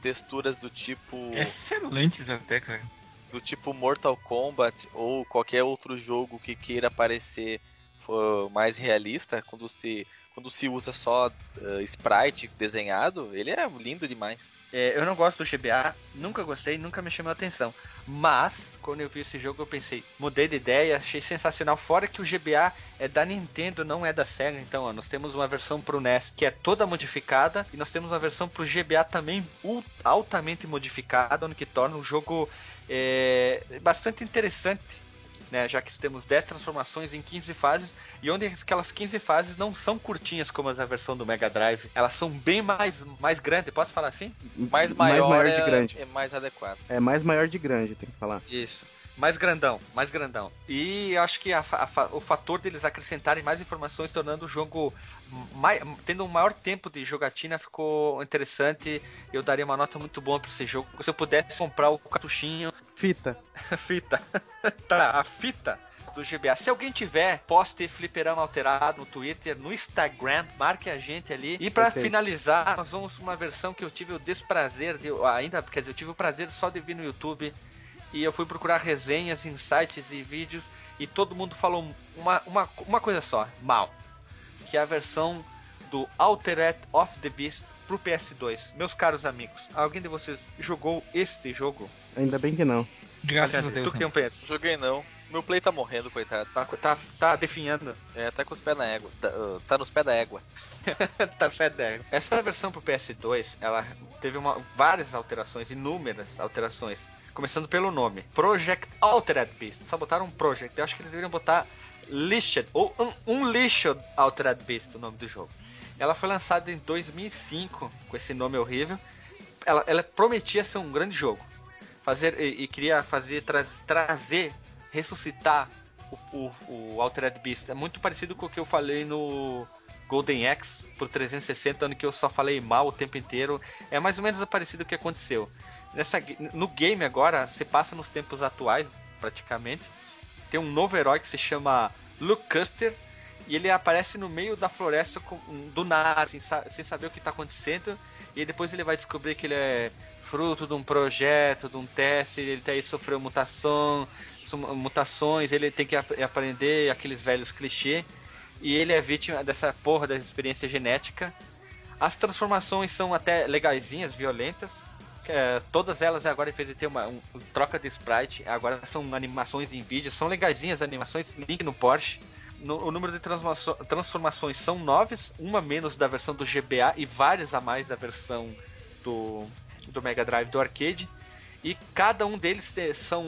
S3: texturas do tipo *laughs*
S7: Excelentes até, cara.
S3: Do tipo Mortal Kombat ou qualquer outro jogo que queira parecer mais realista, quando se quando se usa só eh, sprite desenhado, ele é lindo demais.
S1: É, eu não gosto do GBA, nunca gostei, nunca me chamou a atenção. Mas, quando eu vi esse jogo, eu pensei, mudei de ideia, achei sensacional. Fora que o GBA é da Nintendo, não é da Sega. Então, ó, nós temos uma versão pro NES que é toda modificada, e nós temos uma versão pro GBA também altamente modificada, onde que torna o jogo é, bastante interessante. Né, já que temos 10 transformações em 15 fases, e onde aquelas 15 fases não são curtinhas como as da versão do Mega Drive, elas são bem mais, mais grandes, posso falar assim?
S3: Mais maior,
S2: maior
S3: é,
S2: de grande.
S3: é mais adequado.
S2: É mais maior de grande, tem que falar.
S1: Isso. Mais grandão, mais grandão. E eu acho que a a o fator deles acrescentarem mais informações, tornando o jogo mai- tendo um maior tempo de jogatina, ficou interessante. Eu daria uma nota muito boa pra esse jogo. Se eu pudesse comprar o cartuchinho,
S2: Fita. *laughs*
S1: fita. *laughs* tá, a fita do GBA. Se alguém tiver, poste fliperama alterado no Twitter, no Instagram, marque a gente ali. E pra
S2: Perfeito.
S1: finalizar, nós vamos uma versão que eu tive o desprazer de ainda, quer dizer, eu tive o prazer só de vir no YouTube e eu fui procurar resenhas, insights e vídeos e todo mundo falou uma, uma, uma coisa só, mal. Que é a versão do Altered of the Beast pro PS2. Meus caros amigos, alguém de vocês jogou este jogo?
S2: Ainda bem que não.
S7: Graças a
S1: tu
S7: Deus.
S1: que
S7: não.
S1: tem um PS.
S3: Joguei não. Meu play tá morrendo, coitado.
S1: Tá, tá, tá definhando.
S3: É, tá com os pés na égua. Tá, uh, tá nos pés da égua. *laughs*
S1: tá fedendo. Essa versão pro PS2, ela teve uma, várias alterações, inúmeras alterações. Começando pelo nome. Project Altered Beast. Só botaram um Project. Eu acho que eles deveriam botar Lished. Ou um, um Lished Altered Beast, o nome do jogo. Ela foi lançada em 2005, com esse nome horrível. Ela, ela prometia ser um grande jogo. Fazer, e, e queria fazer, tra- trazer, ressuscitar o, o, o Altered Beast. É muito parecido com o que eu falei no Golden Axe pro 360, ano que eu só falei mal o tempo inteiro. É mais ou menos parecido o que aconteceu. Nessa, no game agora, você passa nos tempos atuais, praticamente. Tem um novo herói que se chama Luke Custer. E ele aparece no meio da floresta do nada, sem, sem saber o que está acontecendo. E depois ele vai descobrir que ele é fruto de um projeto, de um teste, ele tá aí sofreu mutação, mutações, ele tem que ap aprender aqueles velhos clichês. E ele é vítima dessa porra da experiência genética. As transformações são até legaisinhas, violentas. É, todas elas agora, em vez de ter uma um, um, troca de sprite, agora são animações em vídeo. São legaisinhas as animações, link no Porsche. No, o número de transformações são nove, uma menos da versão do GBA e várias a mais da versão do, do Mega Drive do arcade. E cada um deles são,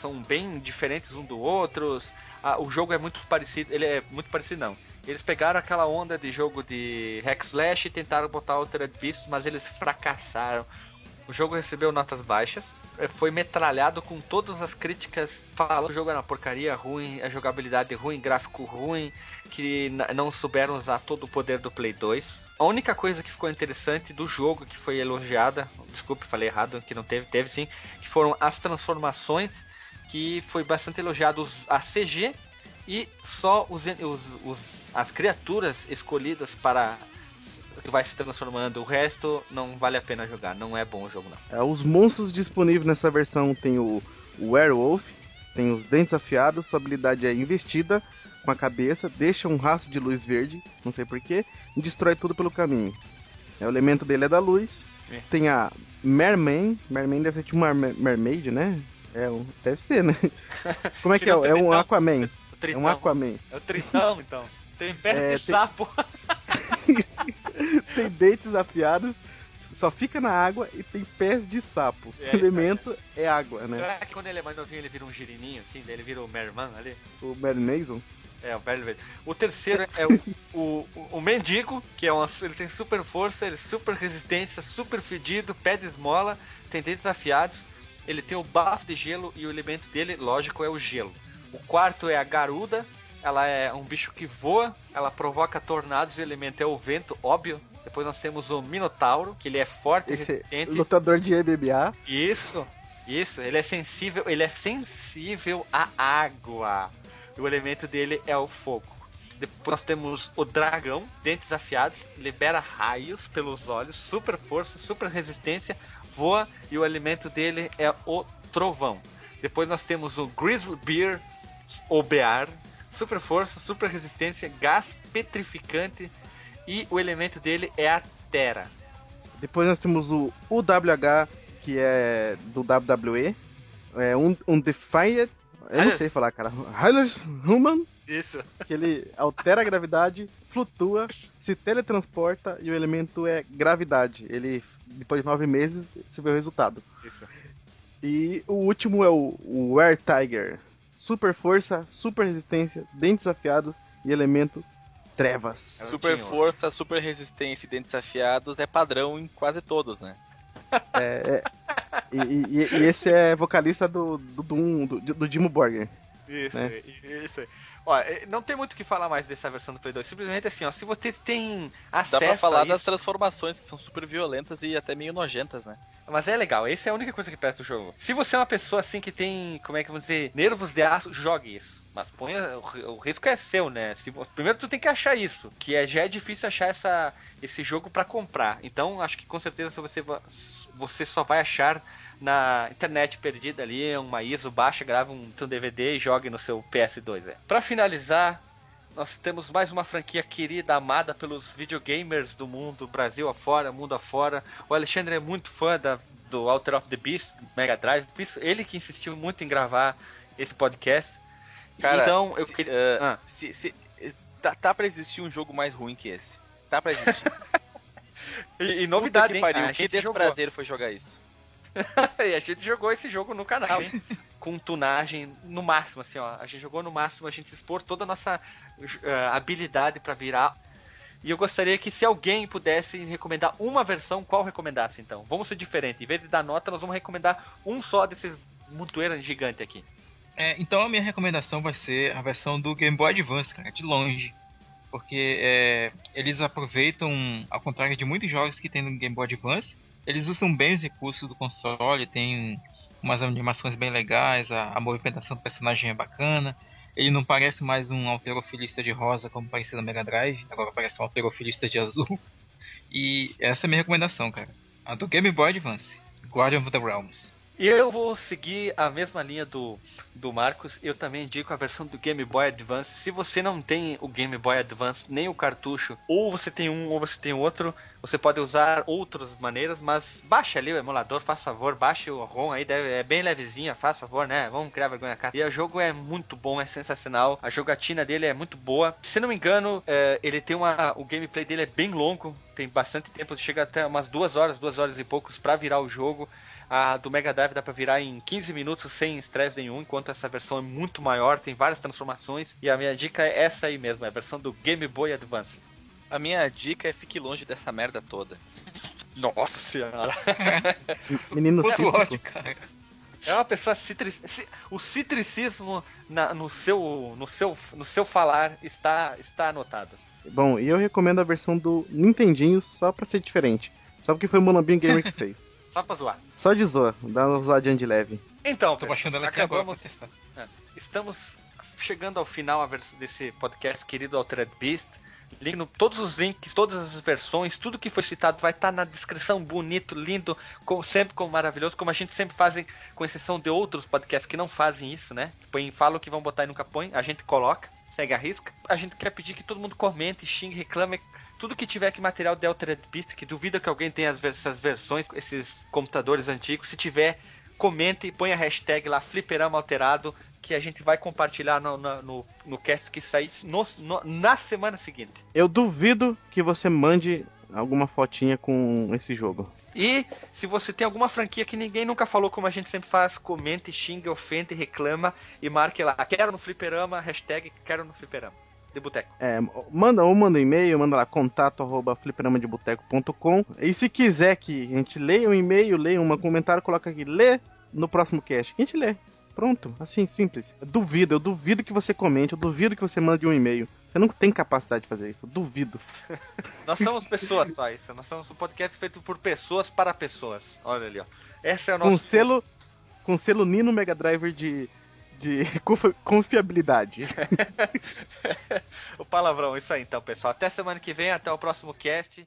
S1: são bem diferentes um do outro. Ah, o jogo é muito parecido, ele é muito parecido não. Eles pegaram aquela onda de jogo de hack slash e tentaram botar Altered Beast, mas eles fracassaram. O jogo recebeu notas baixas, foi metralhado com todas as críticas falando que o jogo era uma porcaria ruim, a jogabilidade ruim, gráfico ruim, que não souberam usar todo o poder do Play 2. A única coisa que ficou interessante do jogo, que foi elogiada, desculpe, falei errado, que não teve, teve sim, que foram as transformações, que foi bastante elogiado a CG e só os, os, os, as criaturas escolhidas para que vai se transformando. O resto não vale a pena jogar, não é bom o jogo não.
S2: É, os monstros disponíveis nessa versão tem o, o Werewolf, tem os dentes afiados, sua habilidade é investida, com a cabeça, deixa um rastro de luz verde, não sei porquê, e destrói tudo pelo caminho. É, o elemento dele é da luz. É. Tem a Merman, Merman deve ser tipo uma mermaid, né? É um, deve ser, né? *laughs* Como é que é? É um Aquaman. É um Aquaman.
S1: É o Tritão, então. Tem perna *laughs* é, de tem... sapo. *laughs* *laughs*
S2: tem dentes afiados, só fica na água e tem pés de sapo. É, o elemento é. é. água, né?
S1: Será que quando ele é mais novinho ele vira um girininho, assim? Daí ele vira o Merman ali?
S2: O Mermason?
S1: É, o Velvet. O terceiro é o, o, o, mendigo, que é uma, ele tem super força, ele é super resistência, super fedido, pé de esmola, tem dentes afiados, ele tem o bafo de gelo e o elemento dele, lógico, é o gelo. O quarto é a garuda, ela é um bicho que voa, ela provoca tornados e o elemento é o vento, óbvio. Depois nós temos o Minotauro, que ele é forte
S2: Esse resistente. Lutador de MMA.
S1: Isso, isso, ele é sensível, ele é sensível à água. E o elemento dele é o fogo. Depois nós temos o dragão, dentes afiados, libera raios pelos olhos, super força, super resistência, voa e o elemento dele é o trovão. Depois nós temos o Grizzly Bear, ou Bear, super força, super resistência, gás petrificante e o elemento dele é a terra.
S2: Depois nós temos o UWH, que é do WWE, é um, um Defiant eu não sei falar, cara. Hylas Human.
S1: Isso.
S2: Que ele altera a gravidade, flutua, se teletransporta e o elemento é gravidade. Ele, depois de nove meses, se vê o resultado.
S1: Isso.
S2: E o último é o, o Were Tiger. Super força, super resistência, dentes afiados e elemento trevas.
S3: É super força, super resistência e dentes afiados é padrão em quase todos, né?
S2: É, é, e, e, e, esse é vocalista do, do Doom, do, do Dimo Borger.
S1: Isso, né? isso. Ó, é, não tem muito o que falar mais dessa versão do Play 2. Simplesmente assim, ó, se você tem acesso Dá
S3: pra falar das transformações, que são super violentas e até meio nojentas, né?
S1: Mas é legal, essa é a única coisa que peça do jogo. Se você é uma pessoa assim que tem, como é que vamos dizer, nervos de aço, jogue isso. Mas põe, o, o risco é seu, né? Se, primeiro tu tem que achar isso, que é, já é difícil achar essa, esse jogo para comprar. Então acho que com certeza você, você só vai achar na internet perdida ali, uma ISO, baixa, grava um, um DVD e jogue no seu PS2. É. Para finalizar, nós temos mais uma franquia querida, amada pelos videogamers do mundo, Brasil afora, mundo afora. O Alexandre é muito fã da, do Alter of the Beast, Mega Drive, ele que insistiu muito em gravar esse podcast.
S3: Cara, então, eu se, queria. Uh, ah. se, se, tá, tá pra existir um jogo mais ruim que esse. Tá pra existir. *laughs*
S1: e, e novidade, que
S3: pariu, que desprazer foi jogar isso. *laughs*
S1: e a gente jogou esse jogo no canal, hein? Com tunagem no máximo, assim, ó. A gente jogou no máximo, a gente expor toda a nossa uh, habilidade para virar. E eu gostaria que se alguém pudesse recomendar uma versão, qual recomendasse então? Vamos ser diferente. Em vez de dar nota, nós vamos recomendar um só desses montoeiros gigante aqui.
S7: É, então a minha recomendação vai ser a versão do Game Boy Advance, cara, de longe. Porque é, eles aproveitam, ao contrário de muitos jogos que tem no Game Boy Advance, eles usam bem os recursos do console, tem umas animações bem legais, a, a movimentação do personagem é bacana. Ele não parece mais um alterofilista de rosa como parecia no Mega Drive, agora parece um alterofilista de azul. E essa é a minha recomendação, cara. A do Game Boy Advance, Guardian of the Realms.
S1: E eu vou seguir a mesma linha do, do Marcos. Eu também indico a versão do Game Boy Advance. Se você não tem o Game Boy Advance nem o cartucho, ou você tem um ou você tem outro, você pode usar outras maneiras, mas baixe ali o emulador, faz favor, baixe o ROM aí, deve, é bem levezinha, faz favor, né? Vamos criar vergonha na. E o jogo é muito bom, é sensacional. A jogatina dele é muito boa. Se não me engano, é, ele tem uma. O gameplay dele é bem longo, tem bastante tempo, chega até umas duas horas, duas horas e poucos para virar o jogo. A do Mega Drive dá pra virar em 15 minutos sem estresse nenhum, enquanto essa versão é muito maior, tem várias transformações. E a minha dica é essa aí mesmo, é a versão do Game Boy Advance.
S3: A minha dica é fique longe dessa merda toda.
S1: Nossa senhora! *laughs*
S2: Menino cítrico.
S7: cara.
S1: É uma pessoa citric... ci- O citricismo na- no, seu, no, seu, no seu falar está, está anotado.
S2: Bom, e eu recomendo a versão do Nintendinho só pra ser diferente. Só porque foi o Monambinho Gamer que fez.
S1: Só pra zoar.
S2: Só de zoa, dá uma zoadinha de leve.
S1: Então,
S7: Tô baixando ela aqui agora pra
S1: acabamos,
S7: testar.
S1: estamos chegando ao final desse podcast querido Altered Beast. Link no- todos os links, todas as versões, tudo que foi citado vai estar na descrição, bonito, lindo, como, sempre como maravilhoso, como a gente sempre faz, com exceção de outros podcasts que não fazem isso, né? Põe, falam que vão botar e nunca põe, a gente coloca, segue a risca. A gente quer pedir que todo mundo comente, xingue, reclame, tudo que tiver aqui material de Altered Beast, que duvida que alguém tenha essas versões, esses computadores antigos, se tiver, comente e põe a hashtag lá, fliperama alterado, que a gente vai compartilhar no, no, no, no cast que sair no- no- na semana seguinte.
S2: Eu duvido que você mande alguma fotinha com esse jogo.
S1: E se você tem alguma franquia que ninguém nunca falou, como a gente sempre faz, comente, xingue, ofende, reclama e marque lá. Quero no fliperama, hashtag quero no fliperama. De boteco.
S2: É, manda ou manda um e-mail, manda lá contato arroba fliperamadeboteco.com E se quiser que a gente leia um e-mail, leia um comentário, coloca aqui, lê no próximo cast. A gente lê. Pronto, assim, simples. Eu duvido, eu duvido que você comente, eu duvido que você mande um e-mail. Você não tem capacidade de fazer isso, eu duvido. *laughs*
S1: Nós somos pessoas só isso. Nós somos um podcast feito por pessoas para pessoas. Olha ali, ó. Esse é o nosso.
S2: Com selo, com selo Nino Mega Driver de, de confi- confiabilidade. *laughs*
S1: o palavrão. Isso aí então, pessoal. Até semana que vem, até o próximo cast.